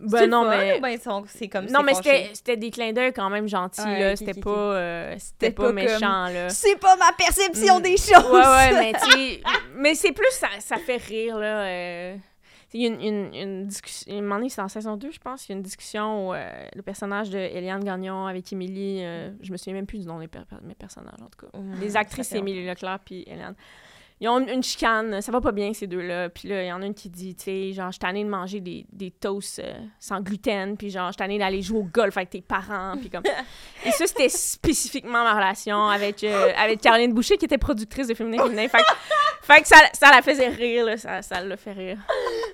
Ben non, fun mais... ben c'est comme Non, mais c'était des clins d'œil quand même gentils, Ouais, là. ok, C'était pas, euh, c'était pas, comme- méchant, là. C'est pas ma perception Mm. des choses! Ouais, ouais, mais (laughs) tu mais c'est plus, ça, ça fait rire, là. euh, Il y a une, une, une discussion... Un moment donné, c'est en saison 2, je pense. Il y a une discussion où euh, le personnage de Eliane Gagnon avec Émilie... euh, je me souviens même plus du nom des per- mes personnages, en tout cas. Mm, Les actrices, Émilie Leclerc puis Hélène. Ils ont une, chicane, ça va pas bien ces deux-là. Puis là, il y en a une qui dit, tu sais, genre, je suis tannée de manger des, des toasts euh, sans gluten, puis genre, je suis tannée d'aller jouer au golf avec tes parents, puis comme... (laughs) Et ça, c'était spécifiquement ma relation avec, euh, avec Caroline Boucher, qui était productrice de Féminin Féminin. Fait, que- fait que ça, ça la faisait rire, là, ça, ça l'a fait rire.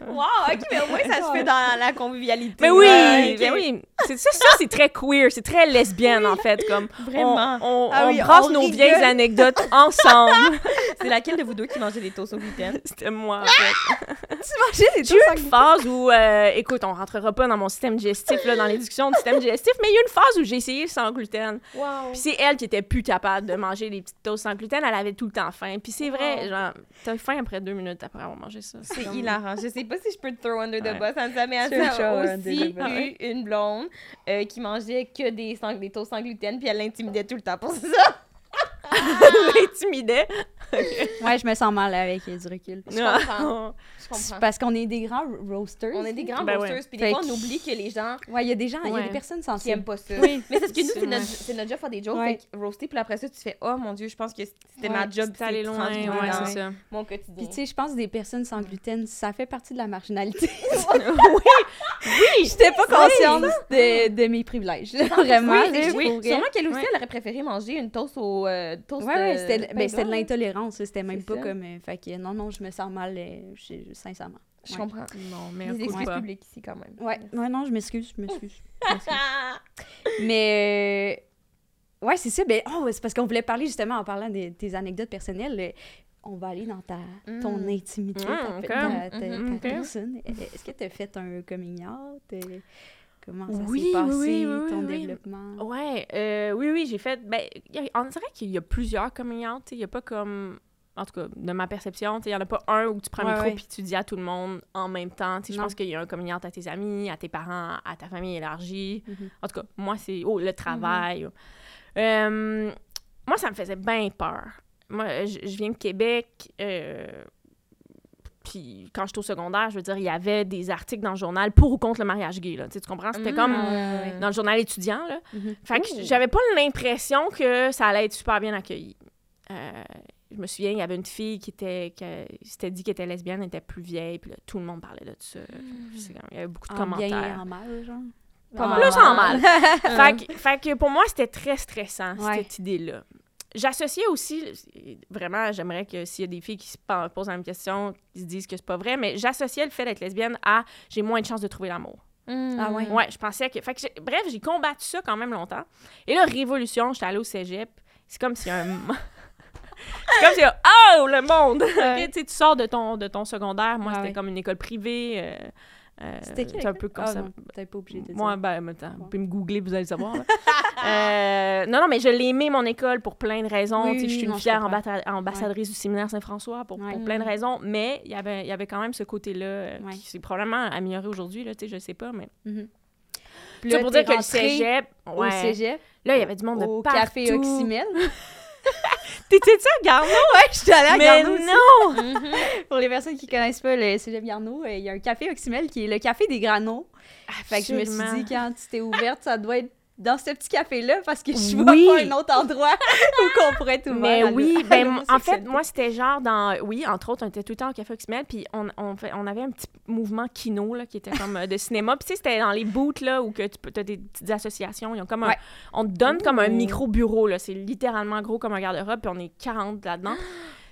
Wow, ok, mais au moins ça se fait dans la convivialité. Mais oui, Ouais, ok. oui. C'est, ça, ça, c'est très queer, c'est très lesbienne, en fait, comme... Vraiment. On, on, Ah on oui, brasse on nos vieilles anecdotes ensemble. (laughs) C'est laquelle de vous deux qui mangeait des toasts au gluten? (laughs) C'était moi, en fait. Tu mangeais des J'ai eu toasts une phase où, euh, écoute, on rentrera pas dans mon système digestif, là, dans les discussions du système digestif, mais il y a eu une phase où j'ai essayé sans gluten. Wow. Puis c'est elle qui était plus capable de manger des petites toasts sans gluten, elle avait tout le temps faim. Puis c'est vrai, Wow. genre, t'as faim après deux minutes après avoir mangé ça. C'est comme- hilarant. Je sais pas si je peux te throw under the Ouais. bus en disant, mais elle a aussi eu une blonde euh, qui mangeait que des, sang- des toasts sans gluten, puis elle l'intimidait tout le temps pour ça. (laughs) l'intimidait. Ouais, je me sens mal avec du recul. Je comprends. Je comprends. parce qu'on est des grands roasters. On est des grands Ben roasters, ouais. puis des fois, on oublie que les gens Ouais, il y a des gens, il y a des personnes qui sensibles. aiment pas ça. Oui. Mais c'est ce que nous, c'est notre, c'est notre job faire des jokes, Ouais. fait que roaster, puis après ça, tu fais « Oh mon Dieu, je pense que c'était Ouais, ma job, C'est allé loin, ouais, c'est ça. mon quotidien. Puis tu sais, je pense que des personnes sans gluten, ça fait partie de la marginalité. (laughs) oui! J'étais pas consciente de, de mes privilèges. Vraiment. Oui, oui. Sûrement qu'elle aussi, elle aurait préféré manger une toast au euh, toast Ouais, ouais, de c'était pain ben, c'était de l'intolérance. C'était même C'est pas ça. comme. euh, fait que non, non, je me sens mal, euh, je- sincèrement. Je Ouais. comprends. Non, mais Les excuses pas. publiques ici, quand même. Ouais, ouais, non, je m'excuse, je (laughs) m'excuse. Mais. euh, ouais, c'est ça. Ben, oh, c'est parce qu'on voulait parler justement en parlant de tes anecdotes personnelles. euh, On va aller dans ta, ton Mm. intimité, Mm, ta, ok. ta- ta- Mhm, ta ok. personne. Est-ce que tu as fait un coming out? Comment ça Oui, s'est passé, oui, oui, ton oui, oui. développement? Ouais, euh, oui, oui, j'ai fait. Ben, a- on dirait qu'il y a plusieurs coming out, Il n'y a pas comme. En tout cas, de ma perception, il n'y en a pas un où tu prends le Ouais, micro ouais. puis tu dis à tout le monde en même temps. Je pense qu'il y a un coming out à tes amis, à tes parents, à ta famille élargie. Mhm. En tout cas, moi, c'est oh, le travail. Euh, moi, ça me faisait bien peur. Moi, je, je viens de Québec. euh, puis quand j'étais au secondaire, je veux dire, il y avait des articles dans le journal pour ou contre le mariage gay. Là. Tu sais, tu comprends? C'était Mm. comme Ouais, dans le journal étudiant. Là. Mhm. Fait que j'avais pas l'impression que ça allait être super bien accueilli. Euh, je me souviens, il y avait une fille qui était, qui s'était dit qu'elle était lesbienne, elle était plus vieille, puis là, tout le monde parlait de ça. Comme- Il y avait beaucoup de En bien et commentaires. en mal, genre? Pas mal. Plus en mal. (laughs) fait, que, fait que pour moi, c'était très stressant, Ouais. cette idée-là. J'associais aussi, vraiment, j'aimerais que s'il y a des filles qui se posent la même question, qui se disent que c'est pas vrai, mais j'associais le fait d'être lesbienne à j'ai moins de chances de trouver l'amour. Ah ouais. Ouais, je pensais que. Fait que j'ai- bref, j'ai combattu ça quand même longtemps. Et là, révolution, j'étais allée au cégep. C'est comme si un. (laughs) c'est comme si un. Oh, le monde! (laughs) Tu sais, tu sors de ton, de ton secondaire. Moi, Ah c'était ouais. comme une école privée. euh, euh, c'est un peu comme Ah ça. t'es pas obligé de dire. Moi, ben, maintenant, vous pouvez me googler, vous allez le savoir. (laughs) Euh, non, non, mais je l'ai aimé, mon école, pour plein de raisons. Oui, je suis une non, fière ambassadrice du séminaire Saint-François pour, Ouais. pour plein de raisons. Mais il y avait, il y avait quand même ce côté-là euh, Ouais. qui s'est probablement amélioré aujourd'hui. je sais pas, mais. Puis Ça là, pour dire que le cégep. Au Ouais. cégep, Là, il y avait du monde de au partout. café Oxymel. (laughs) (laughs) T'étais-tu à Garneau? ouais, je suis allée à Mais Garneau aussi. non! (laughs) Pour les personnes qui connaissent pas le cégep Garneau, euh, il y a un café Oxymel qui est le café des granos. Fait que je me suis dit, quand tu t'es ouverte, ça doit être dans ce petit café-là parce que je vois Oui. pas un autre endroit (laughs) où qu'on pourrait ouvert. Mais oui, à (laughs) ben, en fait, moi, c'était genre dans. Oui, entre autres, on était tout le temps au Café Oxymel, puis on, on, fait- on avait un petit mouvement kino, là, qui était comme euh, de cinéma. Puis, tu sais, c'était dans les booths, là, où que tu as des petites associations. Ils ont comme un- Ouais. On te donne comme un micro-bureau, là. C'est littéralement gros comme un garde-robe, puis on est 40 là-dedans.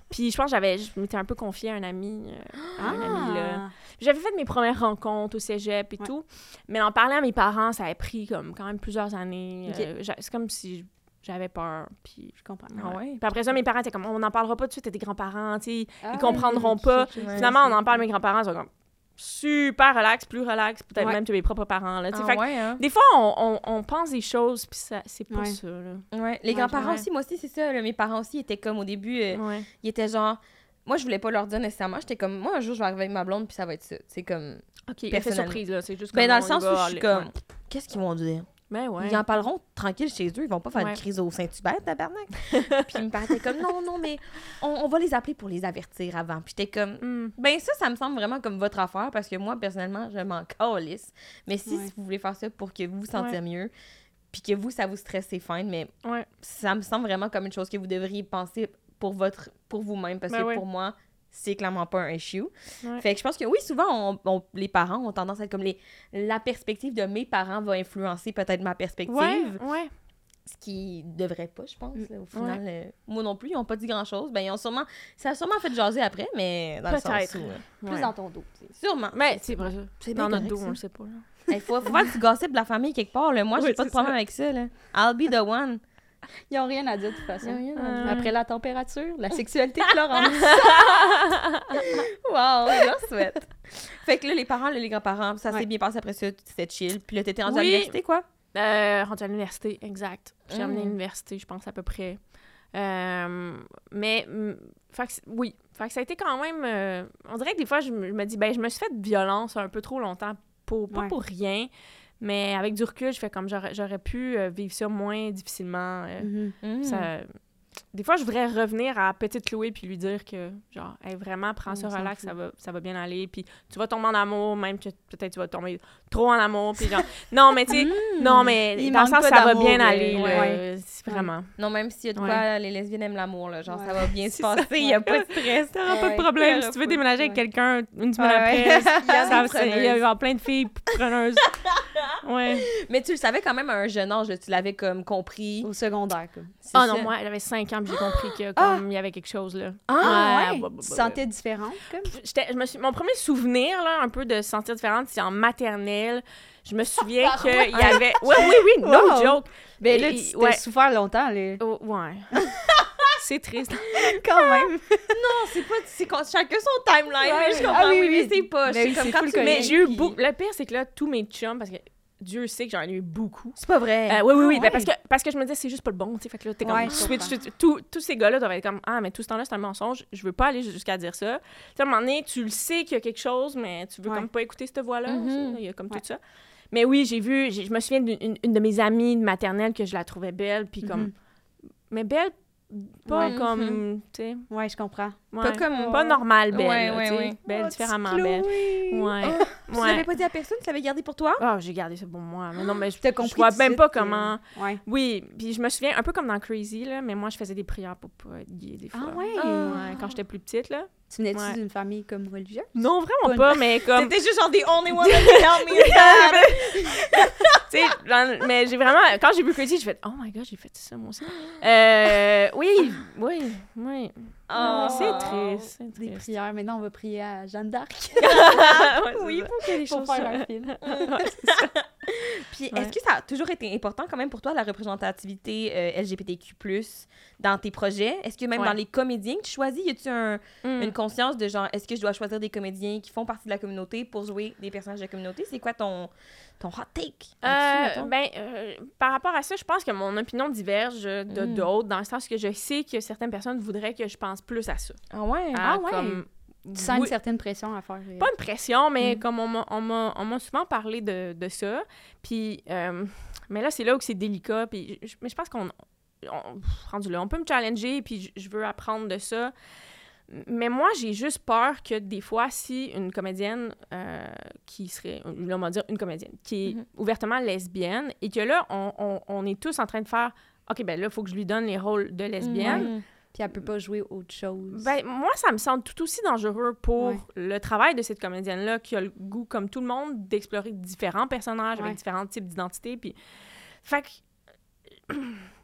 Puis, je pense que j'avais. Je m'étais un peu confiée à un ami. euh, à un ami, là. Ah. J'avais fait mes premières rencontres au cégep et Ouais. tout. Mais en parler à mes parents, ça a pris comme quand même plusieurs années. Euh, c'est comme si j'avais peur. Puis, Je comprends. ah ouais? Puis après ça, mes parents étaient comme, on n'en parlera pas tout de suite à tes grands-parents, tu sais. Ah ils comprendront ouais, pas. Finalement, on en parle à mes grands-parents, ils sont comme super relax, plus relax, peut-être Ouais. même que mes propres parents, là. Ah Fait que ouais, hein? Des fois, on, on- on pense des choses, puis ça, c'est pas Ouais. ça, là. Les grands-parents aussi, moi aussi, c'est ça. là, Mes parents aussi étaient comme au début, euh, ils étaient genre. Moi, je voulais pas leur dire nécessairement. J'étais comme, moi, un jour, je vais arriver avec ma blonde, puis ça va être ça. C'est comme. OK, effet surprise, là. C'est juste Ben, dans le sens où je suis comme, qu'est-ce qu'ils vont dire? Ben ouais. Ils en parleront tranquille chez eux, ils vont pas faire Ouais. de crise au Saint-Hubert, tabarnak. (laughs) puis mes parents étaient comme, non, non, mais on, on va les appeler pour les avertir avant. Puis j'étais comme, Hmm. ben ça, ça me semble vraiment comme votre affaire, parce que moi, personnellement, je m'en calisse. Mais si, Ouais. si vous voulez faire ça pour que vous vous sentiez mieux, puis que vous, ça vous stresse, c'est fine, mais ça me semble vraiment comme une chose que vous devriez penser pour votre pour vous-même, parce Ben que pour moi, c'est clairement pas un issue. Ouais. Fait que je pense que oui, souvent, on- on- les parents ont tendance à être comme les... La perspective de mes parents va influencer peut-être ma perspective, Ouais, ouais. ce qui devrait pas, je pense. Là, au final, euh, moi non plus, ils ont pas dit grand-chose. Ben, ils ont sûrement... Ça a sûrement fait jaser après, mais dans le sens Peut-être. où... euh, Plus dans ton dos. Sûrement. Mais c'est vrai ça. C'est Dans notre dos, on le sait pas. Il faut, faut faire du gossip de la famille quelque part. Là. Moi, j'ai Oui, pas de problème ça. avec ça. Là. I'll be the one. (laughs) Ils ont rien à dire de toute façon. Rien à Euh, dire. Après la température, la sexualité de Florence. (laughs) (laughs) Wow, je leur souhaite. fait que là, les parents, là, les grands-parents, ça Ouais. s'est bien passé après ça, c'était chill. Puis là, t'étais rendu à Oui. l'université, quoi? Euh, rendu à l'université, exact. J'ai à Mm. l'université, je pense, à peu près. Euh, mais, mm, fait que c- oui. Fait que ça a été quand même... euh, on dirait que des fois, je me, je me dis, ben, je me suis fait de violence un peu trop longtemps, pour, pas Ouais. pour rien, mais avec du recul, je fais comme, j'aurais j'aurais pu euh, vivre ça moins difficilement. euh, Mhm. Mm. ça- Des fois, je voudrais revenir à Petite Chloé puis lui dire que, genre, hey, vraiment, prends ça relax, ça va, ça va bien aller. Puis tu vas tomber en amour, même que peut-être tu vas tomber trop en amour. Puis genre, (laughs) non, mais tu sais, non, mais Il dans le sens, ça va bien aller. ouais. vraiment. Non, même s'il y a de Ouais. quoi, les lesbiennes aiment l'amour, là. Genre, Ouais. ça va bien se (laughs) passer, il y a pas de stress. T'auras pas de problème. Si tu veux ouais. déménager avec quelqu'un une semaine Ouais, après, (laughs) Il y a plein de filles preneuses. ouais. Mais tu le savais quand même à un jeune âge, tu l'avais comme compris. Au secondaire. C'est Ah non, moi, j'avais 5 ans, puis j'ai compris que comme il y avait quelque chose là. Ah, Ouais, ouais? Tu te sentais différente, comme? Je me suis, mon premier souvenir, là, un peu de se sentir différente, c'est en maternelle. Je me souviens (laughs) qu'il y avait. Oui, oui, oui, (laughs) no Wow. joke. Ben là, tu ouais. souffert longtemps, là. Oh, ouais. (laughs) c'est triste. Quand même. Non, c'est pas... C'est chacun son timeline, Ouais. mais je comprends. Ah oui, oui, oui. c'est pas... Mais comme quand tu. Mais j'ai eu beaucoup. Le pire, c'est que là, tous mes chums, parce que Dieu sait que j'en ai eu beaucoup. C'est pas vrai. Euh, oui, oui, oui. Ah ben, parce, que, parce que je me disais, c'est juste pas le bon. tu. Fait que là, t'es comme. Ouais, switch. Tous- ces gars-là doivent être comme Ah, mais tout ce temps-là, c'est un mensonge. Je veux pas aller jusqu'à dire ça. Tu à un moment donné, tu le sais qu'il y a quelque chose, mais tu veux Ouais. comme pas écouter cette voix-là. Mhm. ça. Il y a comme tout ça. Mais oui, j'ai vu, je me souviens d'une une- une de mes amies de maternelle que je la trouvais belle, puis comme. Mhm. Mais belle, Pas comme, tu sais, Ouais, je comprends. Ouais, Pas comme- pas normal belle, Ouais, là, ouais, tu sais. ouais. Belle, Oh, différemment belle. Ouais, Tu ouais. l'avais pas dit à personne, tu l'avais gardé pour toi? Ah, j'ai gardé ça pour moi. Mais non, mais je, T'as je compris vois même pas que- comment... Ouais. Oui, puis je me souviens, un peu comme dans Crazy, là, mais moi, je faisais des prières pour pas être gay, des fois. Ah ouais? Ouais, quand j'étais plus petite, là. Tu venais-tu Ouais. d'une famille comme religieuse? Non, vraiment pas, mais (laughs) comme... T'étais juste genre the only to help me (laughs) that. tu sais, mais j'ai vraiment... Quand j'ai vu Crazy, j'ai fait « Oh my God, j'ai fait ça, moi aussi. Euh, oui, oui, oui. Oh. C'est triste, c'est Des triste. prières. Maintenant, on va prier à Jeanne d'Arc (laughs) Ouais, Oui, ça. pour pour faire un film. (laughs) (laughs) Puis Ouais. est-ce que ça a toujours été important quand même pour toi, la représentativité euh, LGBTQ+, dans tes projets? Est-ce que même Ouais. dans les comédiens que tu choisis, y a-tu un- Mm. une conscience de genre, est-ce que je dois choisir des comédiens qui font partie de la communauté pour jouer des personnages de la communauté? C'est quoi ton, ton hot take Euh, ben, euh, par rapport à ça, je pense que mon opinion diverge de Mm. d'autres, dans le sens que je sais que certaines personnes voudraient que je pense plus à ça. Ah ouais? À Ah ouais? comme- Tu sens une certaine pression à faire. euh, pas une pression, mais Mm. comme on m'a- souvent parlé de, de ça. Puis, euh, mais là, c'est là où c'est délicat. Puis, je, mais je pense qu'on. on- rendu là, on peut me challenger, puis je, je veux apprendre de ça. Mais moi, j'ai juste peur que des fois, si une comédienne euh, qui serait, là, on va dire une comédienne, qui est Mhm. ouvertement lesbienne, et que là, on, on- on est tous en train de faire, OK, ben là, il faut que je lui donne les rôles de lesbienne. Puis elle peut pas jouer autre chose. Ben, moi, ça me semble tout aussi dangereux pour Ouais. le travail de cette comédienne-là qui a le goût, comme tout le monde, d'explorer différents personnages Ouais. avec différents types d'identités. Puis... Fait que... (clears throat)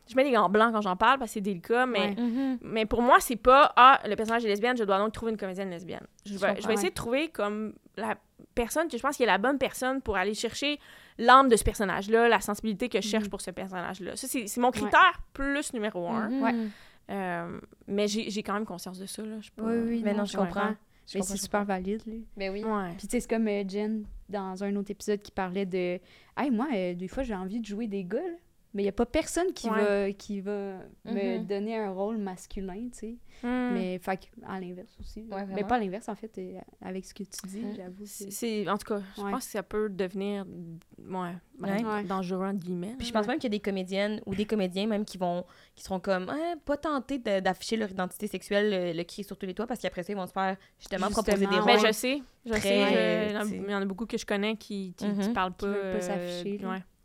je mets des gants blancs quand j'en parle parce que c'est délicat, mais, Ouais. Mhm. mais pour moi, c'est pas « Ah, le personnage est lesbienne, je dois donc trouver une comédienne lesbienne. » Je Je vais, je vais essayer de trouver comme la personne que je pense qui est la bonne personne pour aller chercher l'âme de ce personnage-là, la sensibilité que je cherche Mhm. pour ce personnage-là. Ça, c'est c'est mon critère plus numéro un. Ouais. Euh, mais j'ai j'ai quand même conscience de ça, là. Je pas- Oui, oui, Mais non, non, je je comprends. Je Mais c'est super valide, lui. Ben oui. Ouais. Puis tu sais, c'est comme euh, Jen, dans un autre épisode, qui parlait de « Hey, moi, euh, des fois, j'ai envie de jouer des gars, là. Mais il n'y a pas personne qui Ouais. va, qui va me Mhm. donner un rôle masculin, tu sais. Hmm. Mais, fait à l'inverse aussi. Ouais, mais pas à l'inverse, en fait, euh, avec ce que tu dis, Mm. j'avoue. C'est- c'est- C'est, en tout cas, je Ouais. pense que ça peut devenir ouais, ben, Ouais. dangereux, entre guillemets. Puis je pense même qu'il y a des comédiennes ou des comédiens même qui vont qui seront comme Ah, pas tentés de- d'afficher leur identité sexuelle le, le cri sur tous les toits parce qu'après ça ils vont se faire justement, proposer des rôles. Mais je sais, je Très, sais, je- euh, il y en a- beaucoup que je connais qui, qui, qui Mhm. parlent pas. Qui veulent pas euh, s'afficher.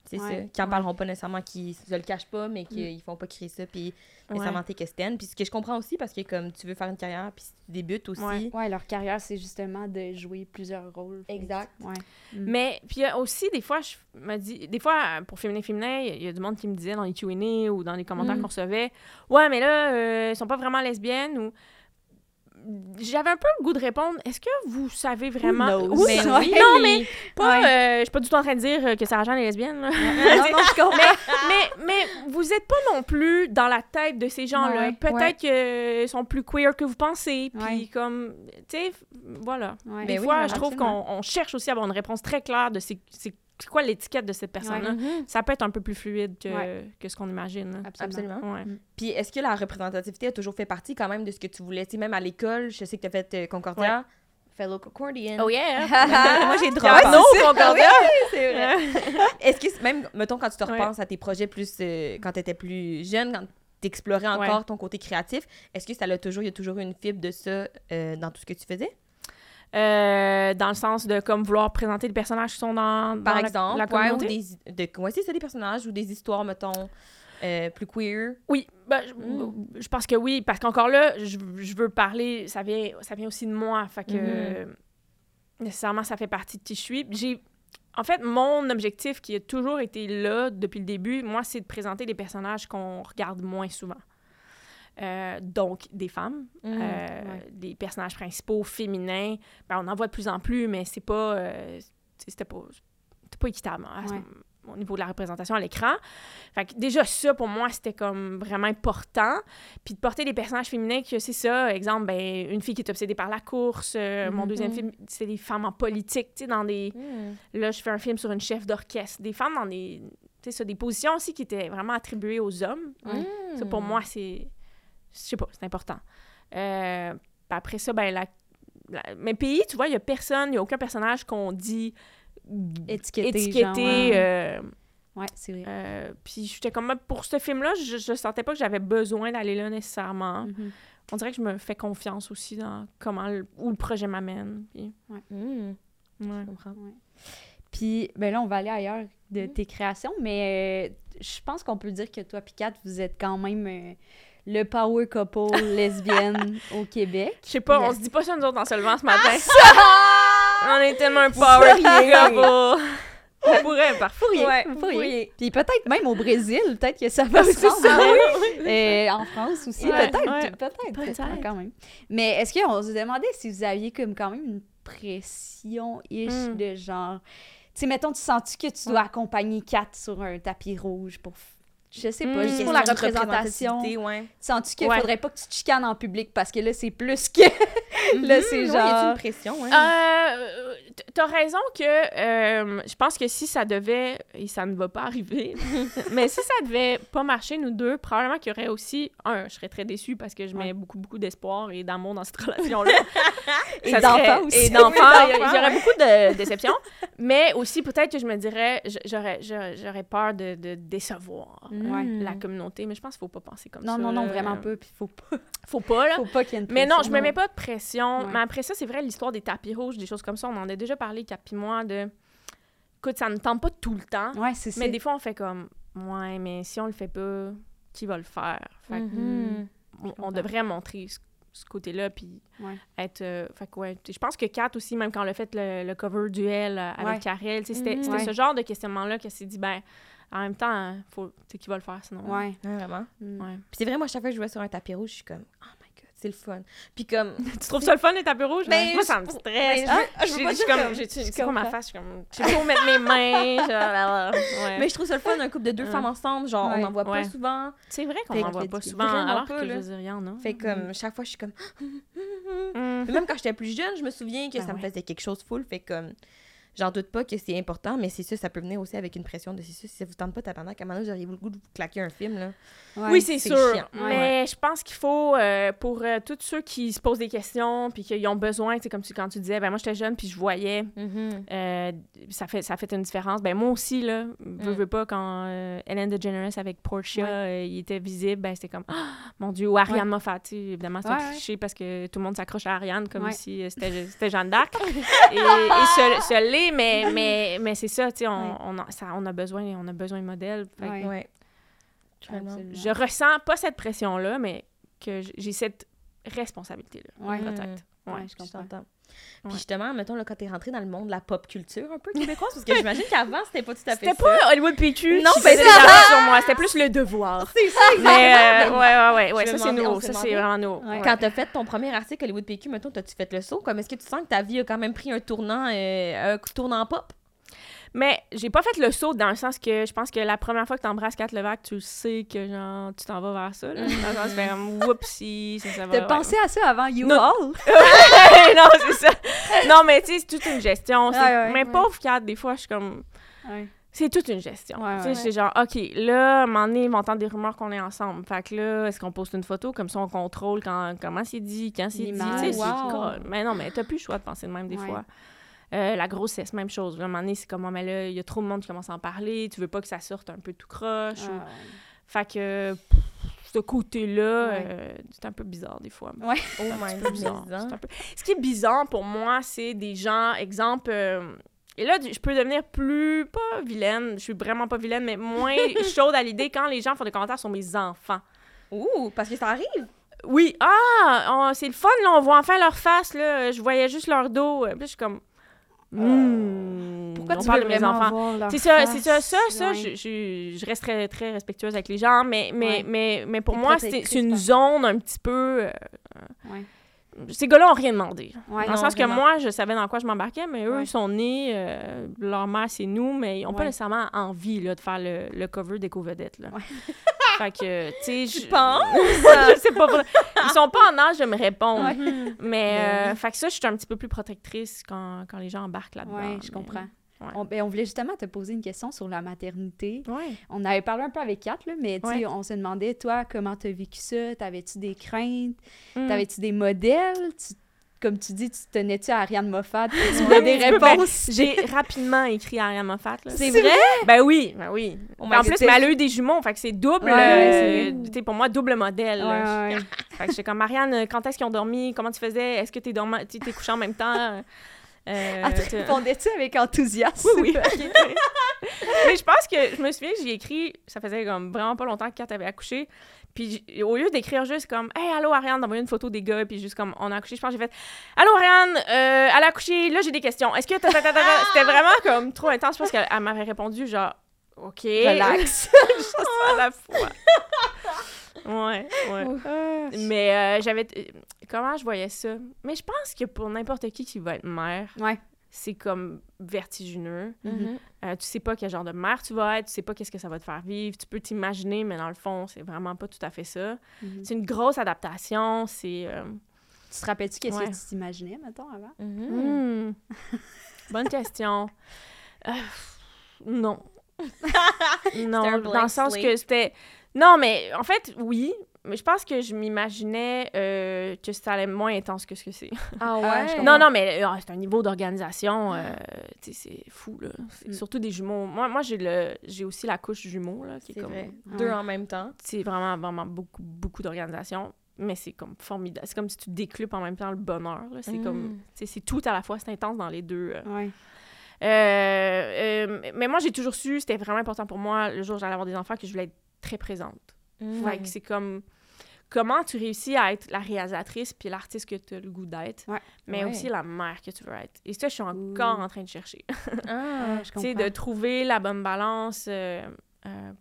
C'est Ouais. ça. Qui en Ouais. parleront pas nécessairement, qui se le cachent pas, mais qui ils font pas crier ça, puis nécessairement t'es questionnes. Puis ce que je comprends aussi, parce que comme tu veux faire une carrière, puis si tu débutes aussi. Ouais. Ouais, leur carrière, c'est justement de jouer plusieurs rôles. Exact. Ouais. Mais puis aussi des fois, je me dis, des fois pour féminin féminin, il y a du monde qui me disait dans les Q&A ou dans les commentaires Mm. qu'on recevait, ouais mais là, euh, ils sont pas vraiment lesbiennes ou j'avais un peu le goût de répondre, est-ce que vous savez vraiment? Oui, Ben Ouais. oui. non mais pas, Ouais. euh, je suis pas du tout en train de dire euh, que Sarah Jeanne est lesbienne. là. non, non, je (laughs) comprends. mais, mais vous êtes pas non plus dans la tête de ces gens-là. Ouais, Peut-être qu'ils sont plus queer que vous pensez. Puis comme, tu sais, voilà. Des Ben fois, je trouve qu'on cherche aussi à avoir une réponse très claire de c'est c'est- quoi l'étiquette de cette personne-là? Mhm. Ça peut être un peu plus fluide que, Ouais. que ce qu'on imagine. Absolument. Absolument. Ouais. Puis est-ce que la représentativité a toujours fait partie quand même de ce que tu voulais? Tu sais, même à l'école, je sais que tu as fait euh, Concordia. Fellow Concordian. Oh yeah! (laughs) Moi, j'ai drop. Ah, non, Concordia! (laughs) c'est vrai. Est-ce que, même, mettons, quand tu te Ouais. repenses à tes projets plus. euh, quand tu étais plus jeune, quand tu explorais encore Ouais. ton côté créatif, est-ce que ça l'a toujours, il y a toujours eu une fibre de ça euh, dans tout ce que tu faisais? Euh, dans le sens de comme vouloir présenter des personnages qui sont dans, la- exemple, la, ouais, ou des. De, ouais, c'est ça, des personnages ou des histoires, mettons, euh, plus queer. Oui, ben, je, Mm. je pense que oui, parce qu'encore là, je, je veux parler, ça vient, ça vient aussi de moi, fait que Mhm. nécessairement ça fait partie de qui je suis. J'ai, en fait, mon objectif qui a toujours été là depuis le début, moi, c'est de présenter des personnages qu'on regarde moins souvent. Euh, donc, des femmes, Mm. euh, ouais. des personnages principaux féminins. Ben, on en voit de plus en plus, mais c'est pas, euh, c'était pas, pas équitable hein, ce au niveau de la représentation à l'écran. Fait que déjà ça pour moi c'était comme vraiment important. Puis de porter des personnages féminins que c'est ça, exemple ben une fille qui est obsédée par la course, mon Mhm. deuxième film c'est des femmes en politique, tu sais dans des Mm. là je fais un film sur une chef d'orchestre, des femmes dans des ça, des positions aussi qui étaient vraiment attribuées aux hommes. Mm. Ça, pour moi, c'est. Je sais pas, c'est important. Euh, après ça, ben, la, la- Mais pays, tu vois, il y a personne, il n'y a aucun personnage qu'on dit Étiqueté. étiqueté. genre, ouais. euh, Ouais, c'est vrai. Euh, puis j'étais comme, pour ce film-là, je, je sentais pas que j'avais besoin d'aller là nécessairement. Mhm. On dirait que je me fais confiance aussi dans comment le, où le projet m'amène. Puis, ouais. je comprends. Puis, ben là, on va aller ailleurs de Mhm. tes créations, mais euh, je pense qu'on peut dire que toi, Kat, vous êtes quand même euh, le power couple (laughs) lesbienne au Québec. Je sais pas, on se dit pas ça nous autres en se levant ce matin. (laughs) on est tellement un power couple. On pourrait, parfois. Ouais, pourriez. pourriez. Puis peut-être même au Brésil, peut-être que ça va se c'est ça. Euh, en France aussi, Ouais, peut-être, ouais. peut-être, Peut-être. peut-être, quand même. Mais est-ce qu'on se demandait si vous aviez comme quand même une pression-ish Mm. de genre... Tu sais, mettons, tu sens-tu que tu dois accompagner Kat sur un tapis rouge pour... Je sais pas, Mm. juste pour la représentation. Ouais. Sens-tu qu'il Ouais. faudrait pas que tu te chicanes en public? Parce que là, c'est plus que... (laughs) Là, c'est Mhm, ouais, y a-t-il genre- une pression, ouais? Euh, T'as raison que euh, je pense que si ça devait, et ça ne va pas arriver, (laughs) mais si ça devait pas marcher, nous deux, probablement qu'il y aurait aussi, un, je serais très déçue parce que je mets beaucoup, beaucoup d'espoir et d'amour dans cette (laughs) relation-là. Et d'enfants aussi. Et d'enfants, ouais. beaucoup de déceptions. mais aussi, peut-être que je me dirais, j'aurais j'aurais- j'aurais peur de, de décevoir Ouais. Mm. la communauté, mais je pense qu'il faut pas penser comme Non, ça. non, non, là. vraiment pas. Puis faut pas, (laughs) Faut pas, là. faut pas qu'il y ait une Mais non, je me mets pas de pression. Ouais. Mais après ça, c'est vrai, l'histoire des tapis rouges, des choses comme ça, on en a déjà parlé, Cap et moi, de... Écoute, ça ne tente pas tout le temps, Ouais, c'est ça. mais des fois, on fait comme... Ouais, mais si on le fait pas, qui va le faire? Fait Mhm. on, on devrait montrer ce, ce côté-là, puis Ouais. être... euh, fait que ouais, je pense que Kat aussi, même quand elle a fait le, le cover duel euh, avec Ouais. Karel, c'était Mhm. Ouais. ce genre de questionnement-là qu'elle s'est dit, ben, en même temps, hein, faut... Tu sais, qui va le faire, sinon? Ouais. Ouais, vraiment. Mm. Ouais. Puis c'est vrai, moi, chaque fois que je jouais sur un tapis rouge, je suis comme, oh my god, c'est le fun. Puis comme, (laughs) Tu trouves ça le fun, les tapis rouges? Mais moi, ça je- me stresse. mais je Ah, je je comme, comme- j'ai- je c'est quoi ma face? Je suis comme, je sais pas où mettre mes mains. genre, ouais. mais je trouve ça le fun, un couple de deux femmes ensemble, genre, Ouais. on n'en voit Ouais. pas souvent. C'est vrai qu'on Fait n'en que voit c'est pas souvent, alors pas, que je veux dire, a. Fait que comme, chaque fois, je suis comme, (laughs) Mm. Même quand j'étais plus jeune, je me souviens que Ah ça me faisait quelque chose full. Fait que comme, j'en doute pas que c'est important, mais c'est ça, ça peut venir aussi avec une pression de c'est ça. Si ça vous tente pas, tabarnak, à un moment donné, vous auriez le goût de vous claquer un film, là. Ouais. oui, c'est c'est sûr. chiant. Mais je pense qu'il faut, euh, pour euh, tous ceux qui se posent des questions, puis qu'ils ont besoin, sais, comme tu, quand tu disais, ben moi, j'étais jeune, puis je voyais, euh, ça, fait, ça fait une différence. Ben moi aussi, là, Mm. veux pas, quand euh, Ellen DeGeneres avec Portia, Ouais. euh, il était visible, ben c'était comme, (gasps) Ah, mon Dieu, ou Ariane Ouais. Moffat, tu sais, évidemment, c'est Ouais, un ouais. cliché parce que tout le monde s'accroche à Ariane comme Ouais. si euh, c'était c'était Jeanne d'Arc. (laughs) et et ce, ce l'est, mais, (laughs) mais, mais c'est ça, tu sais, on, Ouais. on, a, ça- on, a besoin, on a besoin de modèles. Fait que Ouais. Je ressens pas cette pression-là, mais que j'ai cette responsabilité-là. Ouais. Peut-être. Ouais, Je comprends. Ouais. Puis justement, mettons, là, quand t'es rentré dans le monde de la pop culture un peu québécoise, parce que (laughs) j'imagine qu'avant, c'était pas tout à fait C'était pas Hollywood PQ Non, ben sur moi. C'était plus le devoir. (laughs) C'est ça, Mais euh, ouais, ouais, ouais, ouais, Je ça c'est se Ça c'est vraiment. Ouais. Ouais. Quand t'as fait ton premier article Hollywood PQ, mettons, t'as-tu fait le saut? Comme est-ce que tu sens que ta vie a quand même pris un tournant, euh, un tournant pop? Mais j'ai pas fait le saut dans le sens que je pense que la première fois que t'embrasses Kat Levac, tu sais que genre tu t'en vas vers ça. Là. Dans le sens, comme whoopsie, ça, ça va. T'as ouais. pensé à ça avant You Non. All? (laughs) non, c'est ça. Non, mais tu sais, c'est toute une gestion. Ouais, ouais, mais pauvre Kat, des fois, je suis comme. C'est toute une gestion. Tu sais, c'est genre, OK, là, à un moment donné, ils vont entendre des rumeurs qu'on est ensemble. Fait que là, est-ce qu'on poste une photo? Comme ça, on contrôle quand, comment c'est dit, quand c'est dit. Tu sais, c'est Wow. Mais non, mais t'as plus le choix de penser de même des fois. Euh, la grossesse, même chose. À un moment donné, c'est comme, Ah, mais là, il y a trop de monde qui commence à en parler. Tu veux pas que ça sorte un peu tout croche. ou- Ah, Fait que, pff, ce côté-là, Ouais. euh, c'est un peu bizarre des fois. Oh C'est un my peu bizarre. god. C'est un peu- Ce qui est bizarre pour moi, c'est des gens, exemple, euh, et là, je peux devenir plus, pas vilaine, je suis vraiment pas vilaine, mais moins (laughs) chaude à l'idée quand les gens font des commentaires sur mes enfants. Ouh, parce que ça arrive? Oui, ah, c'est le fun, là, on voit enfin leur face, là, je voyais juste leur dos, puis là, je suis comme, hmm, Pourquoi tu parle veux de mes enfants. C'est ça, c'est ça, ça, ça, je, je, je reste très, très respectueuse avec les gens, mais, mais, mais, mais pour moi, c'est une zone un petit peu... euh, ces gars-là ont rien demandé. Dans le sens que moi, je savais dans quoi je m'embarquais, mais eux, ils sont nés, euh, leur mère, c'est nous, mais ils n'ont pas nécessairement envie là, de faire le, le cover des co-vedettes. Là. (laughs) Fait que, tu sais... Je- penses? (laughs) je sais pas. Ils sont pas en âge de me répondre. Ouais. Mais, Mais euh, oui. fait que ça, je suis un petit peu plus protectrice quand, quand les gens embarquent là-dedans. Ouais, je mais- comprends. ouais. On, ben, on voulait justement te poser une question sur la maternité. Ouais. On avait parlé un peu avec Kat, là, mais tu sais, Ouais. on se demandait, toi, comment t'as vécu ça? T'avais-tu des craintes? Mm. T'avais-tu des modèles? Tu comme tu dis, tu tenais-tu à Ariane Moffat, (laughs) tu voulais des réponses? J'ai rapidement écrit Ariane Moffat. C'est vrai? Ben oui, ben oui. My en plus, mais elle a eu des jumeaux, fait que c'est double. Ouais, euh, pour moi, double modèle. Ouais, ouais. (laughs) Fait que j'étais comme, Marianne, quand est-ce qu'ils ont dormi? Comment tu faisais? Est-ce que t'es t'es couché en même temps? Euh, Elle te tu- répondais-tu avec enthousiasme? Oui, oui. (laughs) Mais je pense que je me souviens j'ai écrit, ça faisait comme vraiment pas longtemps que Kat avait accouché. Puis au lieu d'écrire juste comme Hey, allô Ariane, d'envoyer une photo des gars, puis juste comme on a accouché, je pense que j'ai fait Allô Ariane, euh, elle a accouché, là j'ai des questions. Est-ce que. ta? C'était vraiment comme trop intense? Je pense qu'elle elle m'avait répondu genre OK. Relax. (laughs) à la fois. Ouais, ouais. Mais euh, j'avais. Comment je voyais ça? Mais je pense que pour n'importe qui qui va être mère, Ouais. C'est comme vertigineux. Mhm. Euh, tu sais pas quel genre de mère tu vas être, tu sais pas qu'est-ce que ça va te faire vivre. Tu peux t'imaginer, mais dans le fond, c'est vraiment pas tout à fait ça. Mhm. C'est une grosse adaptation. C'est. euh, Tu te rappelles-tu qu'est-ce Ouais. que tu t'imaginais, mettons, avant? Mhm. hmm. Bonne question. Euh, non. (laughs) non, dans le sens que c'était. Non, mais en fait, oui. Mais je pense que je m'imaginais euh, que ça allait être moins intense que ce que c'est. Ah ouais, je comprends. Non, non, mais euh, c'est un niveau d'organisation, euh, tu sais, c'est fou, là. Mm. Surtout des jumeaux. Moi, moi j'ai le j'ai aussi la couche jumeaux, là, qui est, C'est comme... vrai. Ouais. Deux en même temps. C'est vraiment, vraiment beaucoup, beaucoup d'organisation. Mais c'est comme formidable. C'est comme si tu déclupes en même temps le bonheur. là. C'est Mm. comme... tu sais, C'est tout à la fois. C'est intense dans les deux. euh. Ouais. Euh, euh, mais moi, j'ai toujours su, c'était vraiment important pour moi, le jour où j'allais avoir des enfants, que je voulais être très présente. Fait que c'est comme comment tu réussis à être la réalisatrice puis l'artiste que tu as le goût d'être, Ouais. mais Ouais. aussi la mère que tu veux être. Et ça, je suis encore en train de chercher. (laughs) Ah, je tu sais, comprends. de trouver la bonne balance. euh, euh,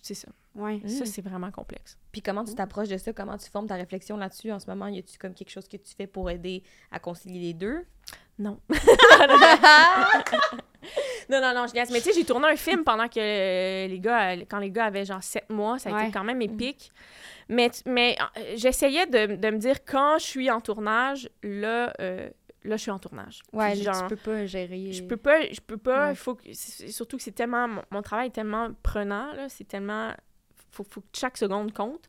c'est ça. Ouais. Mm. Ça, c'est vraiment complexe. Puis comment tu t'approches de ça? Comment tu formes ta réflexion là-dessus? En ce moment? Y a-tu comme quelque chose que tu fais pour aider à concilier les deux? Non. (laughs) (laughs) (laughs) non, non, non, je niaise. Mais tu sais, j'ai tourné un film pendant que euh, les gars, euh, quand les gars avaient genre 7 mois, ça a Ouais. été quand même épique. Mais, mais euh, j'essayais de, de me dire, quand je suis en tournage, là, euh, là je suis en tournage. Ouais, Puis genre, tu peux pas gérer. Je peux pas, je peux pas, Ouais. faut que, surtout que c'est tellement, mon, mon travail est tellement prenant, là, c'est tellement, faut, faut que chaque seconde compte.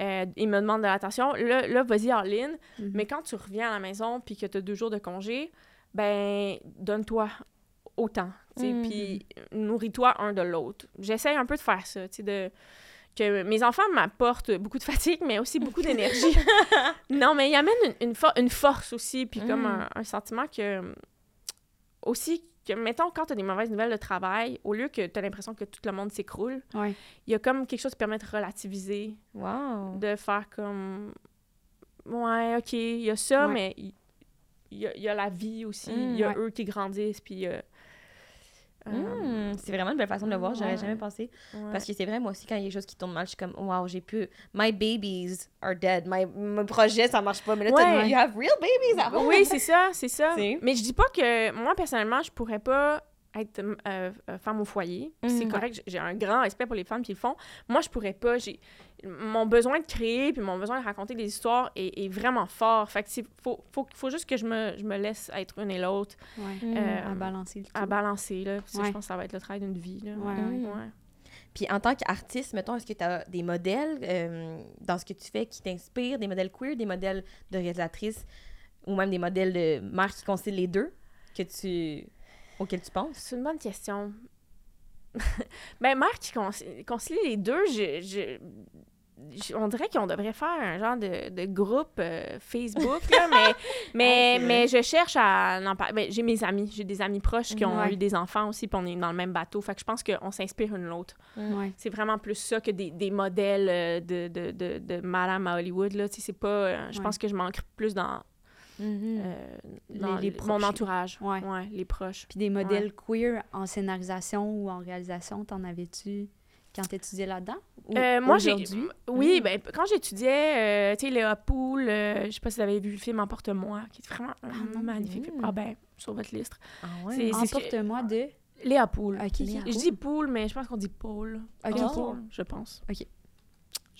Euh, il me demande de l'attention. Là, là vas-y, all-in. Mhm. Mais quand tu reviens à la maison puis que tu as deux jours de congé, ben, donne-toi autant, puis nourris-toi un de l'autre. J'essaie un peu de faire ça, tu sais, de que mes enfants m'apportent beaucoup de fatigue, mais aussi beaucoup (laughs) d'énergie. non, mais ils amènent une, une, for- une force aussi, puis comme Mm. un, un sentiment que... Aussi, que, mettons, quand tu as des mauvaises nouvelles de travail, au lieu que tu as l'impression que tout le monde s'écroule, Ouais. il y a comme quelque chose qui permet de relativiser, Wow! de faire comme... Ouais, OK, il y a ça, Ouais. mais il y, a, il y a la vie aussi, Mm, il y a ouais. eux qui grandissent, puis... euh, euh, Hmm, c'est vraiment une belle façon de le voir, j'aurais Ouais. jamais pensé. ouais. Parce que c'est vrai, moi aussi, quand il y a des choses qui tournent mal, je suis comme, wow, j'ai pu. My babies are dead. My, mon projet, ça marche pas. Mais là, Ouais. you have real babies at home. Oui, c'est ça, c'est ça. (laughs) Mais je dis pas que moi, personnellement, je pourrais pas être euh, euh, femme au foyer. C'est Mhm. correct, j'ai- j'ai un grand respect pour les femmes qui le font. Moi, je pourrais pas. J'ai mon besoin de créer puis mon besoin de raconter des histoires est, est vraiment fort. Fait que c'est faut, faut, faut juste que je me, je me laisse être une et l'autre Ouais. Mm. Euh, à balancer le tout. à balancer là. Puis ça, Ouais. je pense que ça va être le travail d'une vie là. Mm. Ouais. Puis en tant qu'artiste, mettons, est-ce que tu as des modèles euh, dans ce que tu fais qui t'inspirent, des modèles queer, des modèles de réalisatrices ou même des modèles de mères qui concilient les deux que tu auxquels tu penses? C'est une bonne question. (laughs) ben, mère qui conci- concilie les deux, je, je- je- on dirait qu'on devrait faire un genre de, de groupe euh, Facebook, là, mais, (laughs) mais, c'est mais je cherche à en parler. Ben, j'ai mes amis, j'ai des amis proches qui ont Ouais. eu des enfants aussi, puis on est dans le même bateau. Fait que je pense qu'on s'inspire une l'autre. Ouais. C'est vraiment plus ça que des, des modèles euh, de, de, de, de madame à Hollywood. Là. C'est pas... euh, je pense que je manque plus dans, Mhm. euh, dans Les- les mon entourage. Ouais. les proches. Puis des modèles queer en scénarisation ou en réalisation, t'en avais-tu quand t'étudiais là-dedans? Ou Euh, moi, j'ai. aujourd'hui? Oui, Mm. ben, quand j'étudiais, euh, tu sais, Léa Poul, euh, je sais pas si vous avez vu le film Emporte-moi, qui est vraiment un non. magnifique. film. Mm. Ah, ben, sur votre liste. Ah c'est- ouais? c'est ce que- Emporte-moi de... Léa Poul. Ok, Léa Je dis Poul, mais je pense qu'on dit Paul. Ok, Pas ok. Paul, je pense. Ok.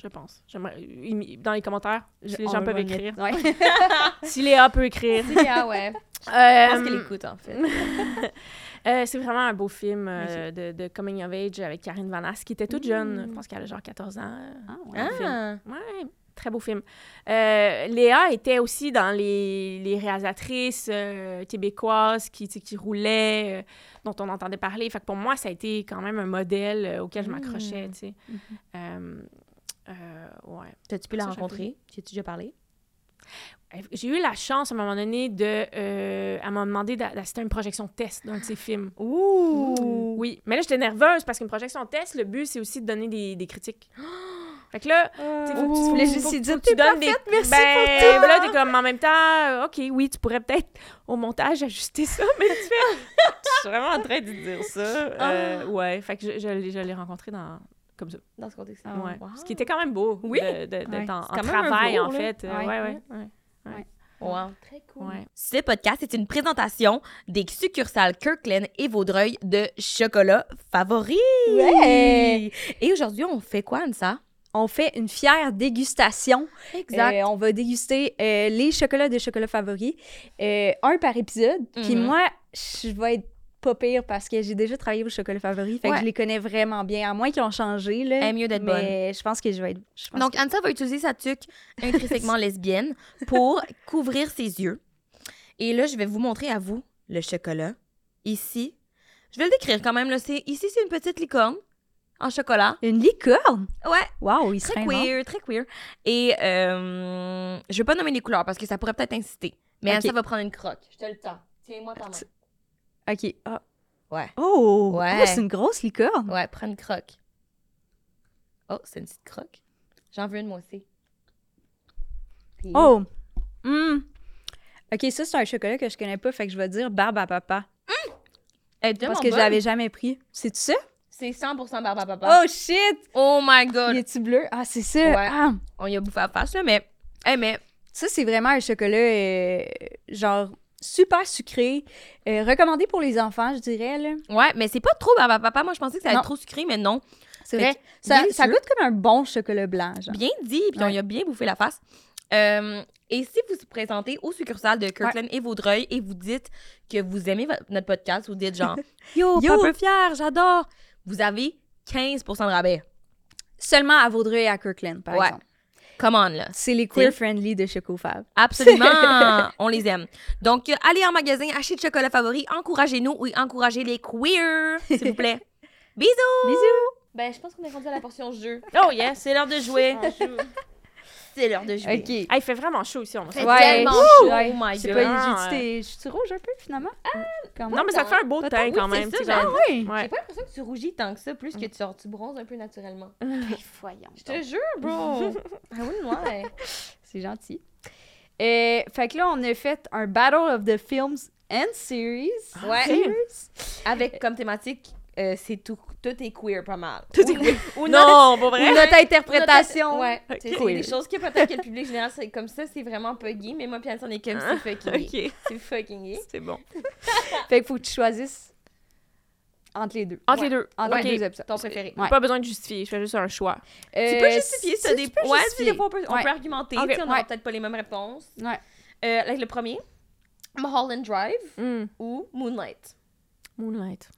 Je pense. Imi- Dans les commentaires, si les gens peuvent écrire. Ouais. (laughs) Si Léa peut écrire. ah ouais. (laughs) Je Euh, pense qu'elle écoute, en fait. (laughs) Euh, c'est vraiment un beau film euh, de, de coming of age avec Karine Vanasse, qui était toute jeune. Je pense qu'elle a genre 14 ans. Ah, ouais. Ah! Ouais. Très beau film. Euh, Léa était aussi dans les, les réalisatrices euh, québécoises qui, roulaient, euh, dont on entendait parler. Fait que pour moi, ça a été quand même un modèle euh, auquel je m'accrochais, tu sais. Euh, euh, ouais. T'as-tu pu la Ça, j'ai rencontrer? Tu as-tu déjà parlé? J'ai eu la chance, à un moment donné, de... Euh, elle m'a demandé d'a- d'assister à une projection test d'un de ses films. Ouh! Oui, mais là, j'étais nerveuse parce qu'une projection test, le but, c'est aussi de donner des, des critiques. (gasps) Fait que là, tu sais, faut que tu- faut- que t'es tu donnes des... merci ben, pour tout. là, t'es comme, en même temps, OK, oui, tu pourrais peut-être, au montage, ajuster ça, mais tu fais... (laughs) je suis vraiment en train de dire ça. Euh, Ouais, fait que je, je l'ai- je l'ai rencontré dans... Comme ça. Dans ce contexte Ah, ouais. wow. Ce qui était quand même beau Oui. de- de- d'être Ouais. en, C'est en quand même un travail, en fait. Euh, Ouais. Ouais, ouais, ouais. Wow. Très cool. Ouais. Ce podcast est une présentation des succursales Kirkland et Vaudreuil de chocolat favori. Ouais. Et aujourd'hui, on fait quoi, Ansa? On fait une fière dégustation. Euh, on va déguster euh, les chocolats de chocolat favoris, euh, un par épisode. Puis Mhm. moi, je vais être pas pire parce que j'ai déjà travaillé au chocolat favori. Fait Ouais. que je les connais vraiment bien, à moins qu'ils ont changé. Là, est mieux d'être mais je pense que je vais être. je pense Donc, Ansa va utiliser sa tuque intrinsèquement (laughs) lesbienne pour couvrir ses yeux. Et là, je vais vous montrer à vous le chocolat. Ici, je vais le décrire quand même. Là. C'est- Ici, c'est une petite licorne en chocolat. Une licorne! Ouais, Wow, il très queer, très queer. Et euh, je vais pas nommer les couleurs parce que ça pourrait peut-être inciter. Mais. Ansa va prendre une croque. Je te le tends. Tiens-moi ta main. OK. Ah. Ouais. Oh! Ouais. Oh, c'est une grosse licorne! Ouais, prends une croque. Oh, c'est une petite croque. J'en veux une, moi aussi. Puis- Oh! Hmm. OK, ça, c'est un chocolat que je connais pas, fait que je vais dire barbe à papa. Elle est Parce que je bonne. l'avais jamais pris. C'est ça? C'est 100% barbe à papa. Oh shit! Oh my god. Il est-tu bleu? Ah, c'est ça! Ouais. Ah. On y a bouffé à la face, là, mais. Eh, mais. Ça, c'est vraiment un chocolat, euh, genre, super sucré. euh, recommandé pour les enfants, je dirais, là. Ouais, mais c'est pas trop à papa. Moi, je pensais que ça allait être trop sucré, mais non. C'est vrai. Ça, goûte comme un bon chocolat blanc, genre. Bien dit, puis on Ouais. y a bien bouffé la face. Euh, et si vous vous présentez au succursale de Kirkland et Vaudreuil et vous dites que vous aimez notre podcast, vous dites genre (laughs) Yo, Yo. Papa fier, j'adore, vous avez 15% de rabais. Seulement à Vaudreuil et à Kirkland, par Ouais. exemple. Come on, là. C'est les queer-friendly de Chocofab. Absolument, (laughs) on les aime. Donc, euh, allez en magasin, achetez de chocolat favori, encouragez-nous ou encouragez les queers, s'il vous plaît. (laughs) Bisous! Bisous! Ben, je pense qu'on est rendu à la portion jeu. Oh yes, c'est l'heure de jouer. C'est l'heure de jouer. OK. Ah, il fait vraiment chaud ici, on va Fait se- Ouais. tellement chaud. Ouais. Oh my god. pas, Ah, ouais. je suis rouge un peu, finalement? Même. Non, mais ça fait un beau teint quand même. tu ça, sais, genre, oui. Ouais. J'ai pas l'impression que tu rougis tant que ça, plus que tu, genre, tu bronzes un peu naturellement. (laughs) Voyons. Je te jure, bro. (laughs) ah oui, ouais. (laughs) C'est gentil. Euh, fait que là, on a fait un Battle of the Films and Series. Ouais. Series. Avec comme thématique, euh, c'est tout, tout est queer pas mal. Tout est queer. (laughs) Non, pas Ou vrai? notre interprétation. Ouais. Ok. C'est c'est Queer. des choses que peut-être que le public général, c'est comme ça, c'est vraiment pas gay, mais moi, puis on est comme c'est fucking gay. C'est fucking gay. c'est bon. (laughs) Fait qu'il faut que tu choisisses entre les deux. Entre Ouais. les deux. Entre Ok. les deux épisodes. Ton préféré. Ouais. Pas besoin de justifier, je fais juste un choix. Tu Euh, peux justifier ça si des tu Ouais, justifier. des fois, on peut, on Ouais. peut argumenter. Tu On n'aura Ouais. peut-être pas les mêmes réponses. Ouais. Euh, avec le premier, Mulholland Drive Hmm. ou Moonlight? Moonlight.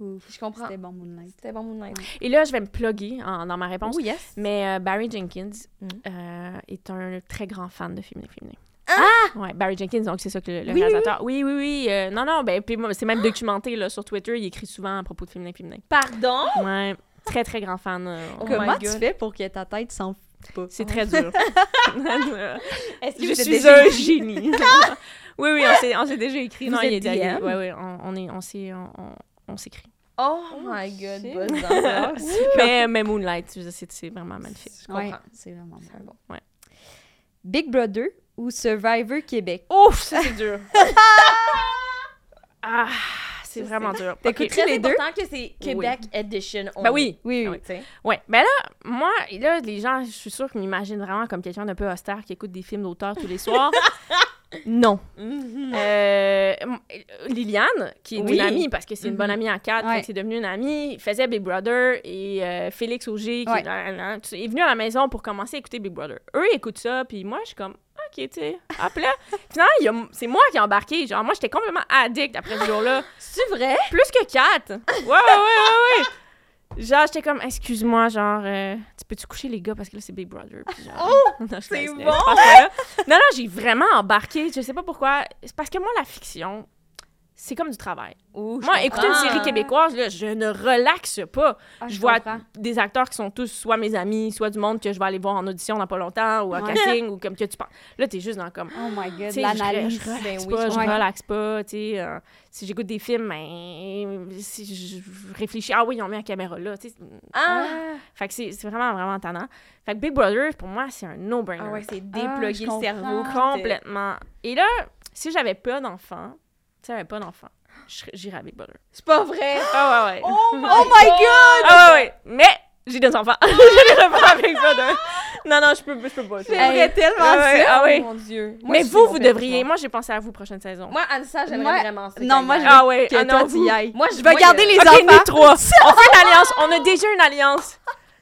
Je comprends. C'était bon, Moonlight? C'était bon, Moonlight. Et là, je vais me plugger en- dans ma réponse. Oh, yes. Mais euh, Barry Jenkins Mm. euh, est un très grand fan de féminin féminin. Ah! Ouais, Barry Jenkins, donc c'est ça que le, le Oui, réalisateur. Oui, oui, oui. euh, non, non, ben, c'est même documenté là, sur Twitter. Il écrit souvent à propos de féminin féminin. Pardon? Ouais, très, très grand fan. euh, Oh. Comment tu fais pour que ta tête s'en fout pas? C'est très dur. (laughs) Est-ce que je suis déjà un génie. (laughs) oui, oui, on s'est, déjà écrit. Vous non, êtes il est. DM? Ouais, ouais, on, on, est, on, s'est, on, on, s'écrit. Oh my god, (laughs) (laughs) mais, mais Moonlight, c'est, vraiment magnifique. Je comprends. Ouais, c'est vraiment bon. bon. Big Brother ou Survivor Québec? Ouf, ça c'est dur. (laughs) ah, c'est vraiment dur. T'as Ok. écouté Très les deux? important que c'est Québec Edition. Ben oui. Oui, Ah oui. sais. Ouais, mais là, moi, là, les gens, je suis sûre qu'ils m'imaginent vraiment comme quelqu'un d'un peu austère qui écoute des films d'auteur tous les soirs. Non. Euh, m- Liliane, qui est Oui. une amie, parce que c'est une bonne amie en quatre, Ouais. c'est devenu une amie, faisait Big Brother et euh, Félix Auger, qui Ouais. est, venu à la maison pour commencer à écouter Big Brother. Eux, ils écoutent ça, puis moi, je suis comme, OK, tu sais. Après, là, (laughs) finalement, c'est moi qui ai embarqué. Genre, moi, j'étais complètement addict après ce jour-là. C'est vrai? Plus que quatre. Ouais, ouais, ouais, ouais, ouais. Genre, j'étais comme, excuse-moi, genre, euh, tu peux-tu coucher les gars parce que là, c'est Big Brother. Puis genre, Oh, (laughs) c'est bon! là. Non, non, j'ai vraiment embarqué. Je sais pas pourquoi. C'est parce que moi, la fiction, c'est comme du travail. Ouh, Moi, écouter une série québécoise, là, je ne relaxe pas. Ah, je vois des acteurs qui sont tous soit mes amis, soit du monde que je vais aller voir en audition dans pas longtemps ou en Ouais. casting ou comme que tu penses. Là, t'es juste dans comme. Oh my god, l'analyse. je relaxe Ben pas, je je comprends. relaxe pas, euh, si j'écoute des films, ben, si je, réfléchis, ah oui, ils ont mis la caméra là, sais. Ah! Fait que c'est vraiment, vraiment tannant. Fait que Big Brother, pour moi, c'est un no-brainer. Ah ouais, c'est Ah, dépluguer je le cerveau. Complètement. Et là, si j'avais pas d'enfant, si j'avais pas d'enfant, je serais- j'irais à Big Brother. C'est pas vrai! Ah ouais, ouais. Oh (laughs) my, Oh my god! Ah ouais, ouais. Mais j'ai des enfants. (laughs) je n'irai pas avec Brother. Non, non, je peux, je peux pas. J'aimerais tellement Ah ouais, ça! ah ouais. Oh mon Dieu! Moi, Mais vous, vous devriez. moi. J'ai pensé à vous prochaine saison. Moi, Anissa, j'aimerais vraiment ça. Non, moi, je veux ah ouais, que ah non, vous- y. Moi, Je vais garder les Ok, enfants. nous trois. (laughs) On fait une alliance. On a déjà une alliance.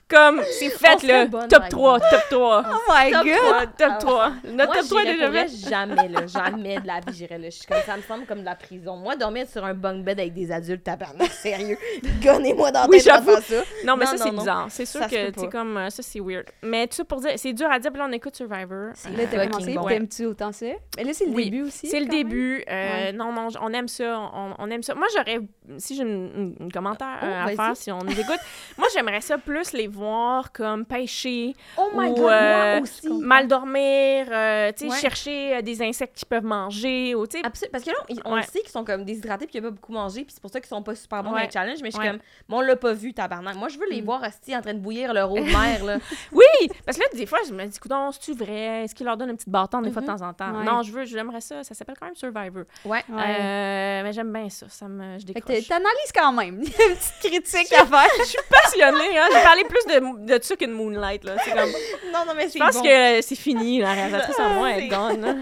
Comme, c'est fait, là. bonne, top par 3, top 3. Oh my Top god! trois. Top Ah, 3. Notre Moi, top 3 est j'irais déjà fait. jamais, là, jamais de la vie, j'irais là. Je suis comme ça, me semble comme de la prison. Moi, dormir sur un bunk bed avec des adultes, tabarnak, sérieux. (laughs) Gonnez-moi dans Oui, tête ça. Non, mais Non, ça, c'est bizarre. C'est sûr Ça que, tu comme, euh, ça, c'est weird. Mais tout ça pour dire, c'est dur à dire, puis là, on écoute Survivor. C'est Là, t'as commencé, t'aimes-tu autant ça? Mais là, c'est le début aussi. C'est le début. euh. Non, non, on aime ça. On, aime ça. Moi, j'aurais, si j'ai une commentaire Oh, euh, à faire, si on nous écoute, (laughs) moi, j'aimerais ça plus les voir comme pêcher, Oh my Ou, god, euh, moi aussi. mal dormir, euh, tu sais, Ouais. chercher euh, des insectes qu'ils peuvent manger, ou tu sais. Parce que là, ils- on Ouais. sait qu'ils sont comme déshydratés puis qu'ils n'ont pas beaucoup mangé, puis c'est pour ça qu'ils sont pas super bons dans les challenges. Mais je suis Ouais. comme, mais on l'a pas vu, tabarnak. Moi, je veux les Mm. voir assis en train de bouillir leur eau de (laughs) mer, là. Oui! Parce que là, des fois, je me dis, coudonc, c'est-tu vrai? Est-ce qu'ils leur donnent une petite bâton des fois de Mhm. temps en temps? Ouais. Non, je veux, j'aimerais ça. Ça s'appelle quand même Survivor. Ouais. Ouais. Euh, mais j'aime bien ça. Ça me, je Fait que décroche. t'a- t'analyses quand même. (laughs) Une petite critique à faire. Je suis passionnée, hein. J'ai parlé plus de, de ça que de Moonlight, là. C'est comme... (laughs) Non, non, mais c'est Je pense bon. que c'est fini, la réalisatrice à moi (laughs) C'est- (laughs) est gone. là.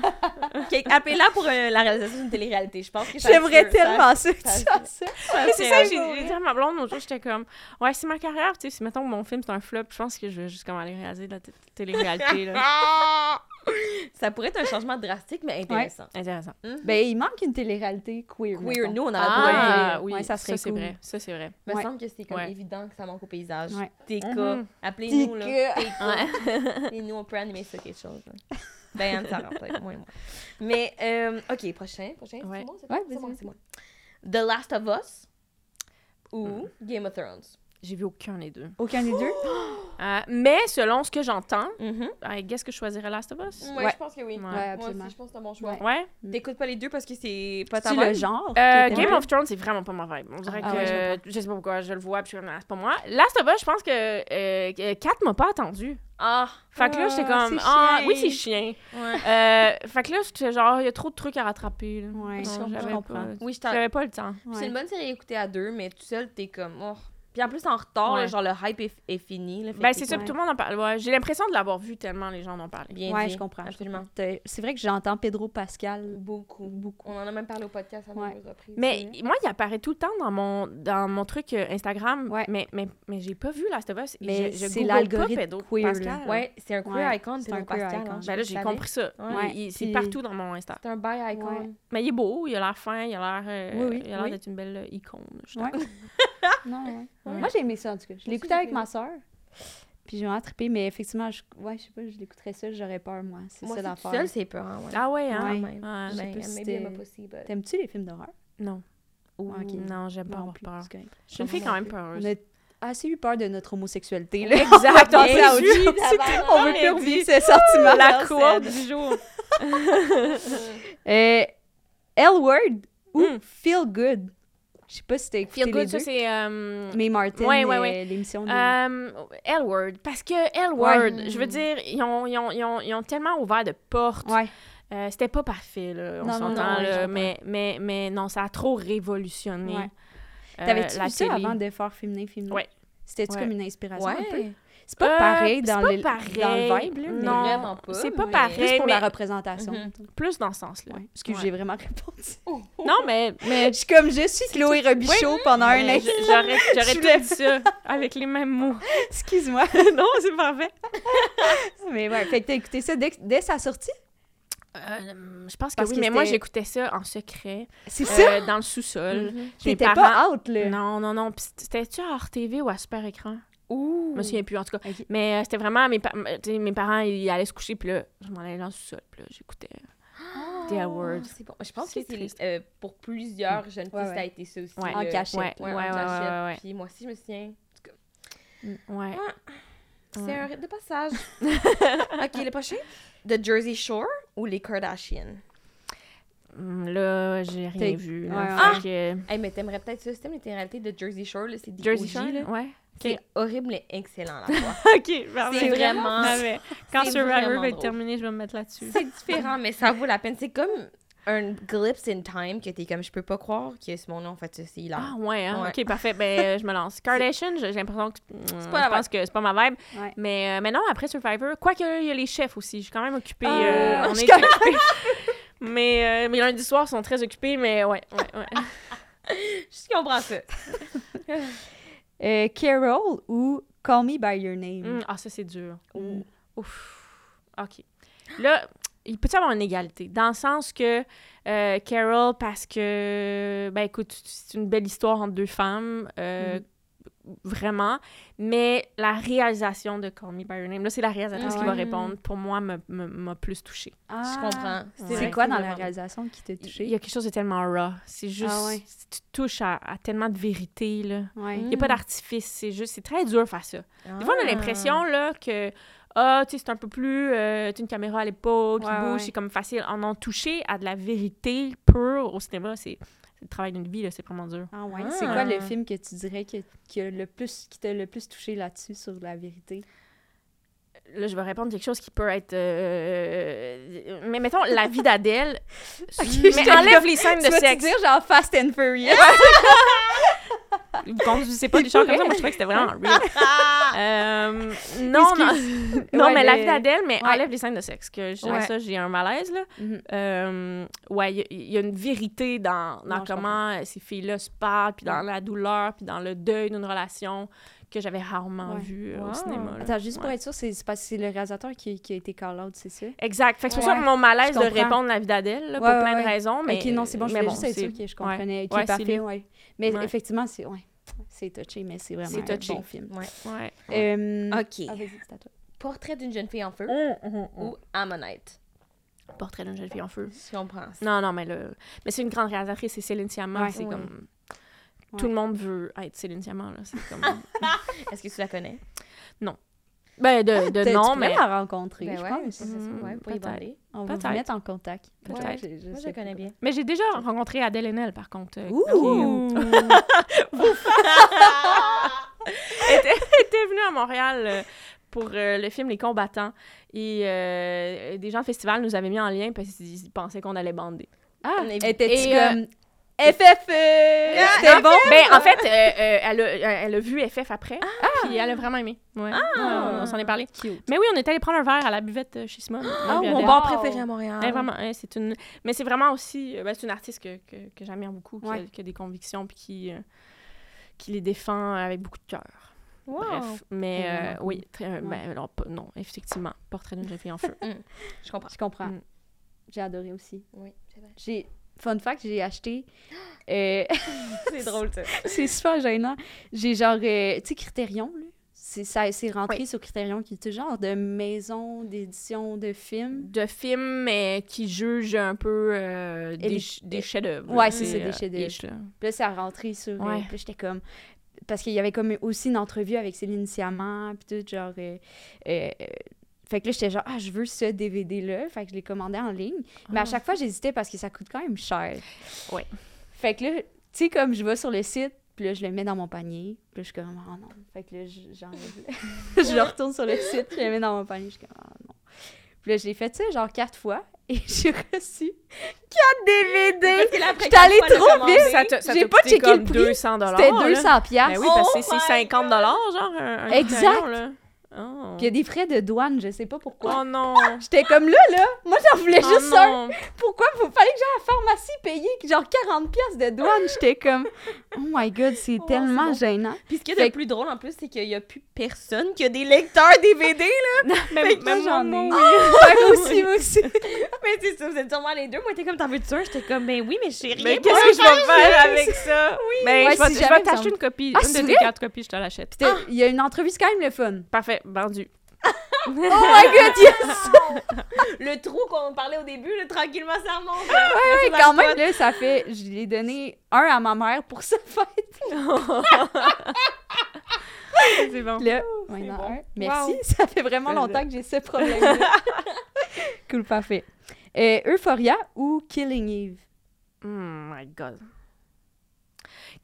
Ok, Appelez-la pour euh, la réalisation d'une télé-réalité. Je pense que J'aimerais tellement ça que tu ça-. Mais c'est ça, j'ai dit à ma blonde l'autre jour, j'étais comme, ouais, c'est ma carrière, tu sais, si mettons mon film c'est un flop, je pense que je vais juste comme aller réaliser de la télé-réalité, là. (laughs) Ça pourrait être un changement drastique, mais intéressant. Intéressant. Ben, il manque une télé-réalité queer. Queer, mettons. nous, on aurait Ah, pas oui, Ouais, ça ça, serait c'est cool. vrai, ça c'est vrai. Il me Ouais. semble que c'est comme Ouais. évident que ça manque au paysage. Ouais. TK, Mhm. appelez-nous, là. TK. TK. (laughs) Et nous, on peut animer ça quelque chose. là. Ben, Anne, ça rentre, peut-être, moi et moi. Mais, euh, OK, prochain. prochain Ouais. C'est moi, c'est Ouais, moi, c'est moi, c'est. The Last of Us ou Game of Thrones? J'ai vu aucun des deux. Aucun des deux? (gasps) Euh, mais selon ce que j'entends, Mhm. I guess que je choisirais Last of Us. Ouais, Ouais. je pense que oui. Ouais. Ouais, Moi absolument. aussi, je pense que c'est un bon choix. Ouais. Ouais. T'écoutes pas les deux parce que c'est pas ta C'est le vibe? genre. Euh, Game of Thrones, c'est vraiment pas ma vibe. On dirait Ah que, ouais, je, sais pas pourquoi, je le vois, puis je suis comme, Ah, c'est pas moi. Last of Us, je pense que euh, que Kat m'a pas attendu. Ah! Fait que là, j'étais Ah, comme, ah, oui, c'est chien. Ouais. Euh, fait que là, j'étais genre, il y a trop de trucs à rattraper. Là. Ouais, Non, je comprends, j'avais je comprends. pas- Oui, je t'en- J'avais pas le temps. Ouais. C'est une bonne série à écouter à deux, mais tout seul, t'es comme. Oh. Puis en plus, en retard, Ouais. là, genre le hype est, est fini. Là, Ben, que c'est ça, tout le monde en parle. Ouais, j'ai l'impression de l'avoir vu tellement les gens en ont parlé. Bien Ouais, dit. je comprends. Absolument. C'est vrai que j'entends Pedro Pascal. Beaucoup. Beaucoup. On en a même parlé au podcast à Ouais. reprises. Mais moi, il apparaît tout le temps dans mon, dans mon truc euh, Instagram, Ouais. mais, mais, mais j'ai pas vu Last of Us. Mais je, je c'est l'algorithme queer, là. Pascal. Ouais, c'est un queer Ouais, icon, c'est Pedro un queer Pascal. icon. hein, Ben là, j'ai compris ça. Ouais. Il- il- c'est partout dans mon Insta. C'est un bi icon. Mais il est beau, il a l'air fin, il a l'air euh, Oui, oui, il a l'air oui. d'être une belle euh, icône. (laughs) (laughs) non, ouais. Ouais. Moi, j'ai aimé ça, en tout cas. Je l'écoutais avec ma soeur. Puis j'ai vraiment trippé, mais effectivement, je, ouais, je sais pas, je l'écouterais seule, j'aurais peur, moi. C'est ça l'affaire. seul, c'est peur. Ouais. Ah ouais, hein? Ouais. Ouais. Ouais. Je sais Ben, pas si T'aimes-tu les films d'horreur? Non. Ah. Non, j'aime pas Non avoir plus, peur. Je suis une fille quand même peureuse. On a assez eu peur de notre homosexualité, là. Exact, (laughs) On on veut plus revivre ce sentiment. La said. du jour. (laughs) Euh, L-Word ou Mm. Feel Good. Je sais pas si t'as écouté Feel les Good, ça c'est... euh, Mais Martin, Ouais, ouais, euh, ouais. l'émission de... Euh, L-Word. Parce que L-Word, Ouais. je veux dire, ils ont, ils, ont, ils, ont, ils ont tellement ouvert de portes. Ouais. Euh, C'était pas parfait, là, on s'entend, là, mais, mais, mais non, ça a trop révolutionné Ouais. euh, T'avais-tu la vu ça télé. avant de faire féminin, féminin? Ouais. C'était-tu Ouais. comme une inspiration un peu? C'est pas Euh, pareil c'est dans, pas le, pareil. dans le vibe, là, Non, Vraiment pas, c'est pas mais- pareil, plus pour mais la représentation. Mhm. plus dans ce sens-là. Ouais. Excuse, Ouais. j'ai vraiment répondu. (laughs) Non, mais, mais Je suis comme, je suis Chloé Robichaud pendant un j- j'aurais (laughs) j'aurais tout dit ça avec les mêmes mots. (laughs) Excuse-moi. non, c'est parfait. mais ouais, fait que t'as écouté ça dès, dès sa sortie? Euh, je pense que Parce oui, que mais moi, j'écoutais ça en secret, C'est euh, dans le sous-sol. Mhm. Mes T'étais parents- pas out, là. Non, non, non. Puis C'était-tu à hors TV ou à super écran? Ouh. Je me souviens plus, en tout cas. Mais euh, c'était vraiment, mes, pa- tu sais, mes parents, ils allaient se coucher, puis là, je m'en allais dans le sous-sol, puis là, j'écoutais. Oh, The Awards. C'est bon. Je pense C'est que c'est euh, pour plusieurs jeunes filles, Ouais, ça a été ça aussi. Ouais. En cachette. Ouais, Ouais, ouais, ouais, en cachette. ouais, ouais. Puis moi aussi, je me souviens. Ouais. C'est Ouais. un rite de passage. (laughs) ok, le prochain? The Jersey Shore ou les Kardashians? Hum, Là, j'ai rien vu. Là, ouais. Que- Hey, mais t'aimerais peut-être ça. Si t'aimes les réalités de Jersey Shore, là, c'est des Jersey OG, Shore, là. Ouais. C'est horrible et excellent la fois. (laughs) ok, parfait. C'est vraiment- Ah, mais Quand Survivor va être terminé, je vais me mettre là-dessus. C'est différent, mais ça vaut la peine. C'est comme un glimpse in time que t'es comme, je peux pas croire que ce monde-là, en fait, c'est hilarant. Ah ouais, hein? Ouais. ok parfait. Ben euh, je me lance. Kardashian, j'ai l'impression que c'est pas la je pense que c'est pas ma vibe. Ouais. Mais, euh, mais non, après Survivor, quoique il y a les chefs aussi. Je suis quand même occupée. Ah, euh, on je (laughs) est. mais euh, mes lundis soirs sont très occupés, mais ouais, ouais, ouais. (laughs) Je comprends ça. (laughs) Euh, Carol ou Call Me By Your Name? Hum, ah ça c'est dur. Ouf. Ok. Là, il peut y avoir une égalité? Dans le sens que euh, Carol parce que ben écoute, c'est une belle histoire entre deux femmes. euh, Vraiment, mais la réalisation de Call Me By Your Name, là, c'est la réalisatrice Ah qui va ouais. répondre. Pour moi, m'a plus touchée. Ah. Je comprends. C'est Ouais. quoi dans la réalisation qui t'a Il touché? y a quelque chose de tellement raw. C'est juste, Ah ouais. tu touches à, à tellement de vérité, là. Ouais. Il n'y a pas d'artifice, c'est juste, c'est très dur faire ça. Des fois, on a Ah. l'impression, là, que, ah, tu sais, c'est un peu plus, euh, une caméra à l'épaule qui Ouais, bouge, ouais. c'est comme facile. En en toucher à de la vérité pure au cinéma, c'est le travail d'une vie, là, c'est vraiment dur. Ah ouais? Ah. C'est quoi le film que tu dirais que, qui a le plus, qui t'a le plus touché là-dessus sur la vérité? Là, je vais répondre quelque chose qui peut être... euh, Mais mettons, la vie d'Adèle, (laughs) j'étais mais enlève les scènes de tu sexe. dire genre Fast and Furious? (laughs) Vous conduisez pas des chars comme ça, moi je trouvais que c'était vraiment real. (laughs) Euh, non, non, non Ouais, mais la le- vie d'Adèle, mais Ouais. enlève les scènes de sexe. Que Ouais. ça, j'ai un malaise, là. Mhm. Euh, ouais, il y y, a une vérité dans, dans Non, comment ces filles-là se parlent, puis dans la douleur, puis dans le deuil d'une relation que j'avais rarement Ouais. vu euh, Wow. au cinéma. là. Attends, juste pour Ouais. être sûr, c'est c'est parce que c'est le réalisateur qui, qui a été call-out, c'est ça? Exact. Fait que c'est pour Ouais. ça que mon malaise de répondre la vie d'Adèle, pour plein ouais. de raisons. Mais, ok, non, c'est bon, je voulais juste être c'est- sûre que je comprenais. Ok, parfait, ouais. Mais Ouais. effectivement, c'est ouais, c'est touché, mais c'est vraiment C'est un touché. bon film. Ouais. Ouais. Euh, Ok. Ah, vas-y, c'est à toi. Portrait d'une jeune fille en feu Ou ou Ammonite? Portrait d'une jeune fille en feu. Je comprends. Non, non, mais là. Mais c'est une grande réalisatrice, c'est Céline Sciamma. Ouais. c'est Ouais. comme. Ouais. Tout le monde veut être Céline Sciamma, là. C'est comme. (laughs) Est-ce que tu la connais? Ben, de, de T'as- non, mais. la rencontrer, Ben je ouais, pense. c'est ça, Mm, ouais, pour y. On va vous mettre en contact. Peut-être. Ouais, je, je Moi, je connais bien. Mais j'ai déjà rencontré Adèle Haenel, par contre. Ouh! (laughs) Elle était, elle était venue à Montréal euh, pour euh, le film Les Combattants. Et euh, des gens du festival nous avaient mis en lien parce qu'ils pensaient qu'on allait bander. Ah, étais-tu et, euh, comme FFE? C'était bon? Ben, en fait, euh, euh, elle, a, elle a vu FF après, puis elle a vraiment aimé. Ouais. Ouais, on, on s'en est parlé. Cute. Mais oui, on est allé prendre un verre à la buvette euh, chez Simone. Ah, mon bar préféré à Montréal. Vraiment, c'est une... Mais c'est vraiment aussi... ben, c'est une artiste que, que, que j'admire beaucoup, qui, a, Ouais. qui a des convictions, puis qui, euh, qui les défend avec beaucoup de cœur. Wow. Bref, mais euh, oui, très, euh, ben, pas- non, effectivement, portrait d'une jeune fille en feu. Je comprends. (laughs) Je comprends. Mm. J'ai adoré aussi. Oui, c'est vrai. J'ai... Fun fact, j'ai acheté... (gasps) euh, (laughs) C'est drôle, ça. (laughs) c'est super gênant. J'ai genre... euh, tu sais, Criterion, là? C'est, ça, c'est rentré sur Criterion, qui est tout genre de maison d'édition de films. de films mais qui jugent un peu euh, des, des chefs-d'œuvre. Ouais, c'est ça, des euh, chefs-d'œuvre. Puis là, ça a rentré sur... Ouais. puis là, j'étais comme... Parce qu'il y avait comme aussi une entrevue avec Céline Sciamma, puis tout, genre... fait que là, j'étais genre, ah, je veux ce DVD-là. Fait que je l'ai commandé en ligne. Mais à Ah. chaque fois, j'hésitais parce que ça coûte quand même cher. Ouais. Fait que là, tu sais, comme je vais sur le site, puis là, je le mets dans mon panier. Puis là, je suis comme, ah non. Fait que là, je- j'enlève. (laughs) je retourne sur le site, je le mets dans mon panier. Je suis comme, ah non. Puis là, je l'ai fait ça, genre quatre fois. (laughs) Et j'ai reçu quatre DVD. J'étais allée trop vite. Ça J'ai pas checké comme le prix. 200 C'était là. 200 piastres. Ben oui, parce que Oh c'est my 50 God. genre, un, un Exact. là. Oh. Puis il y a des frais de douane, je sais pas pourquoi. Oh non! (laughs) J'étais comme là, là. Moi, j'en voulais Oh juste un. non! Pourquoi vous fallait que j'aille à la pharmacie payer genre 40 pièces de douane? J'étais comme, oh my god, c'est Oh, tellement gênant. Puis ce qui est Fait le que- plus drôle en plus, c'est qu'il y a plus personne qui a des lecteurs DVD, là. (laughs) Même, même moi, moi, j'en ai. moi aussi, (laughs) moi aussi. mais c'est ça, vous êtes sûrement les deux. Moi, t'es comme, t'en veux-tu un? J'étais comme, ben oui, mais je sais rien. Mais qu'est-ce que je vais faire avec ça? Oui. Ben, Ouais, je vais, t'acheter une copie. Ah, une de tes quatre copies, je te l'achète. Il y a une entrevue, c'est quand même le fun. Parfait, vendu. (laughs) Oh my god, yes! (laughs) Le trou qu'on parlait au début, là, tranquillement, ça remonte. Ouais, quand même, là, ça fait. Je l'ai donné un à ma mère pour sa fête. (laughs) C'est bon. Là, bon. un. Merci, Wow. ça fait vraiment longtemps que j'ai ce problème. cool, parfait. Euh, Euphoria ou Killing Eve? Oh my god.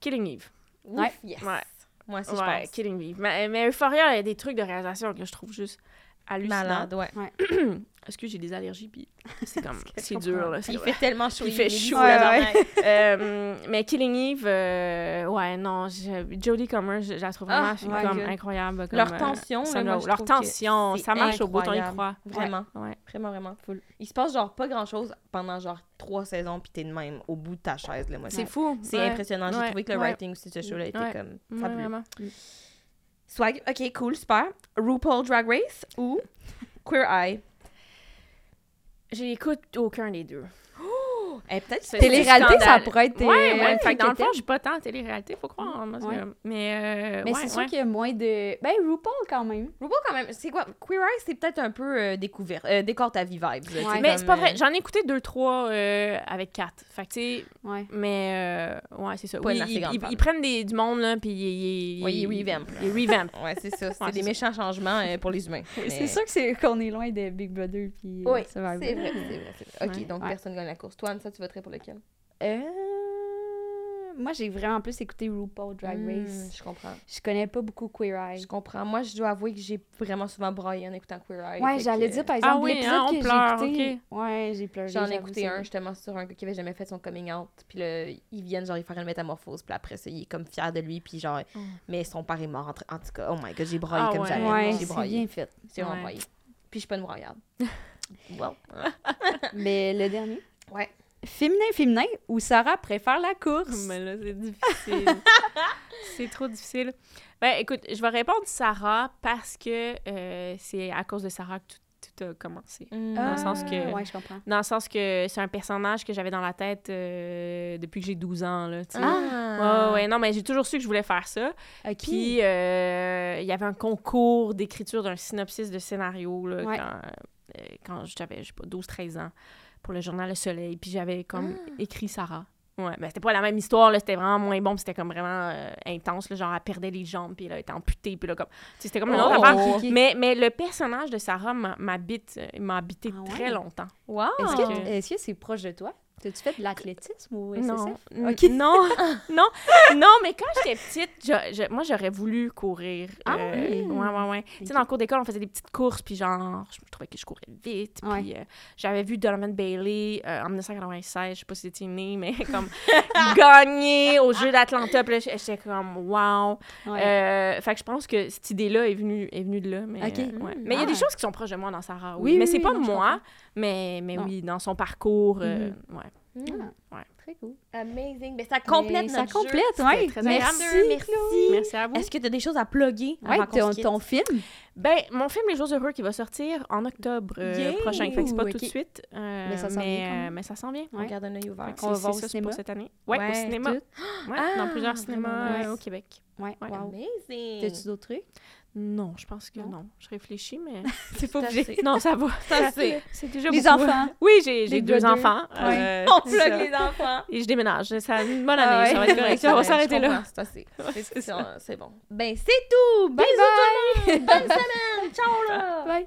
Killing Eve. Ouf, Ouais. yes. Ouais. Moi aussi, je Ouais, pense. Killing Eve. Mais, mais Euphoria, il y a des trucs de réalisation que je trouve juste hallucinants. Malade, ouais. (clears throat) Est-ce que j'ai des allergies, puis c'est comme, c'est dur, là. Il fait tellement chaud. Il fait chaud, délicieux, là, ouais. Euh, mais Killing Eve, euh, ouais, non, Jodie Comer, je, je la trouve vraiment Ah, ouais, comme incroyable. Comme, Leur euh, tension, là, moi, leur tension, ça marche au bout, on y croit. Vraiment. Ouais. Vraiment, vraiment. Il se passe genre pas grand chose pendant genre trois saisons, puis t'es de même au bout de ta chaise, là, moi. C'est fou. C'est ouais. impressionnant. J'ai Ouais, trouvé que le ouais. writing aussi de ce show-là était Ouais. comme Ouais, fabuleux. Swag, ok, cool, super. RuPaul Drag Race ou Queer Eye? J'écoute aucun des deux. Eh, peut-être C'est- Télé-réalité, ça pourrait être. Ouais, euh, ouais. Fait que dans le fond, suis pas tant télé-réalité, faut croire. Ouais. Mais, euh, Mais ouais, c'est sûr ouais. qu'il y a moins de. Ben, RuPaul quand même. RuPaul, quand même, c'est quoi? Queer Eye, c'est peut-être un peu euh, découvert. Euh, décor ta vie vibes. Mais comme, c'est pas vrai. euh, J'en ai écouté deux, trois euh, avec quatre. Fait que, tu sais, Ouais. mais euh, ouais, c'est ça. Oui, ils, prennent des, du monde, là, puis ils, ils, Ouais, ils revampent. Ils revamp. (laughs) Ouais, c'est ça. C'est Ouais, des méchants changements pour les humains. (laughs) C'est sûr que c'est qu'on est loin de Big Brother puis Oui, c'est vrai. Ok, donc personne gagne la course. Toi, ça, tu voterais pour lequel? Euh, Moi, j'ai vraiment plus écouté RuPaul Drag Hmm, Race. je comprends. Je connais pas beaucoup Queer Eye. Je comprends. Moi, je dois avouer que j'ai vraiment souvent braillé en écoutant Queer Eye. Ouais, j'allais que, dire par Ah exemple oui, l'épisode hein, on que pleure, j'ai écouté. Ouais, j'ai pleuré. J'en ai écouté un justement sur un gars qui avait jamais fait son coming out. Puis là, ils viennent genre, ils faire une métamorphose. Puis après ça, il est comme fier de lui. Puis genre, Mm. mais son père est mort. En, tout cas, oh my god, j'ai braillé Ah comme ouais. jamais. Ouais, j'ai c'est bien fait. C'est vraiment Ouais. braillé. Puis je suis pas une broyarde. (laughs) well. Mais le dernier? Ouais. Féminin, féminin, ou Sarah préfère la course? Mais là, c'est difficile. (laughs) c'est trop difficile. Ben, écoute, je vais répondre Sarah parce que euh, c'est à cause de Sarah que tout, tout a commencé. Mm. Dans le sens que- Ah, Ouais, je comprends. Dans le sens que c'est un personnage que j'avais dans la tête euh, depuis que j'ai 12 ans, là. Ah. Ouais, ouais, non, mais j'ai toujours su que je voulais faire ça. Ok. Puis, euh, il y avait un concours d'écriture d'un synopsis de scénario là, Ouais. quand, euh, quand j'avais, je sais pas, 12-13 ans pour le journal Le Soleil. Puis j'avais comme Ah. écrit Sarah. Ouais, mais c'était pas la même histoire, là, c'était vraiment moins bon, puis c'était comme vraiment euh, intense, là, genre elle perdait les jambes, puis là, elle était amputée, puis là, comme... C'était comme une autre Oh. affaire. Mais, mais le personnage de Sarah m'a- m'habite, m'a habité Ah ouais? très longtemps. Wow. Est-ce que est-ce que c'est proche de toi? T'as-tu fait de l'athlétisme ou SSF? Non, n- Ok. (laughs) non, (laughs) non, non, mais quand j'étais petite, je- je- moi, j'aurais voulu courir. Ah euh, oui? Ouais, ouais, ouais. Tu sais, dans le cours d'école, on faisait des petites courses, puis genre, je trouvais que je courais vite. Puis Ouais. euh, j'avais vu Donovan Bailey euh, en 1996, je sais pas si c'était né, mais (laughs) comme gagner au jeu d'Atlanta. Puis là, j'étais comme, wow. Ouais. Euh, fait que je pense que cette idée-là est venue, est venue de là. Mais, ouais. Mm. mais il y a des Ah. choses qui sont proches de moi dans Sarah, oui. Oui, mais c'est oui, pas non, moi. Mais, mais Non. oui, dans son parcours, euh, Mhm. ouais. Mm. Ouais. Très cool. Amazing. Ben, ça complète Mais ça notre jeu. complète, très Merci. Merci. Merci à vous. Est-ce que tu as des choses à plugger Ouais, avant ton, ton film? Ben, mon film Les Jours heureux qui va sortir en octobre euh, Yeah! prochain. Fait que c'est pas tout de suite. euh, Mais ça s'en vient mais, euh, mais ça s'en vient. On Ouais. garde un œil ouvert. On va voir ça cinéma. pour cette année. Ouais, Ouais, au cinéma. Ouais, Ah, dans plusieurs cinémas nice. euh, au Québec. Ouais, Ouais. wow. Amazing. T'as-tu d'autres trucs? Non, je pense que Non? non. Je réfléchis, mais... (laughs) C'est pas obligé. non, ça va. Ça, c'est- C'est déjà Les beaucoup. enfants. Oui, j'ai deux Brother. enfants. Euh, On c'est plug les enfants. Et je déménage. Ça a une bonne Ah année. ouais. Ça va être correct. On va s'arrêter là. assez. (laughs) C'est- C'est bon. Ben, c'est tout. Bye Bisous bye. tout le monde. Bonne semaine. Ciao là. Bye.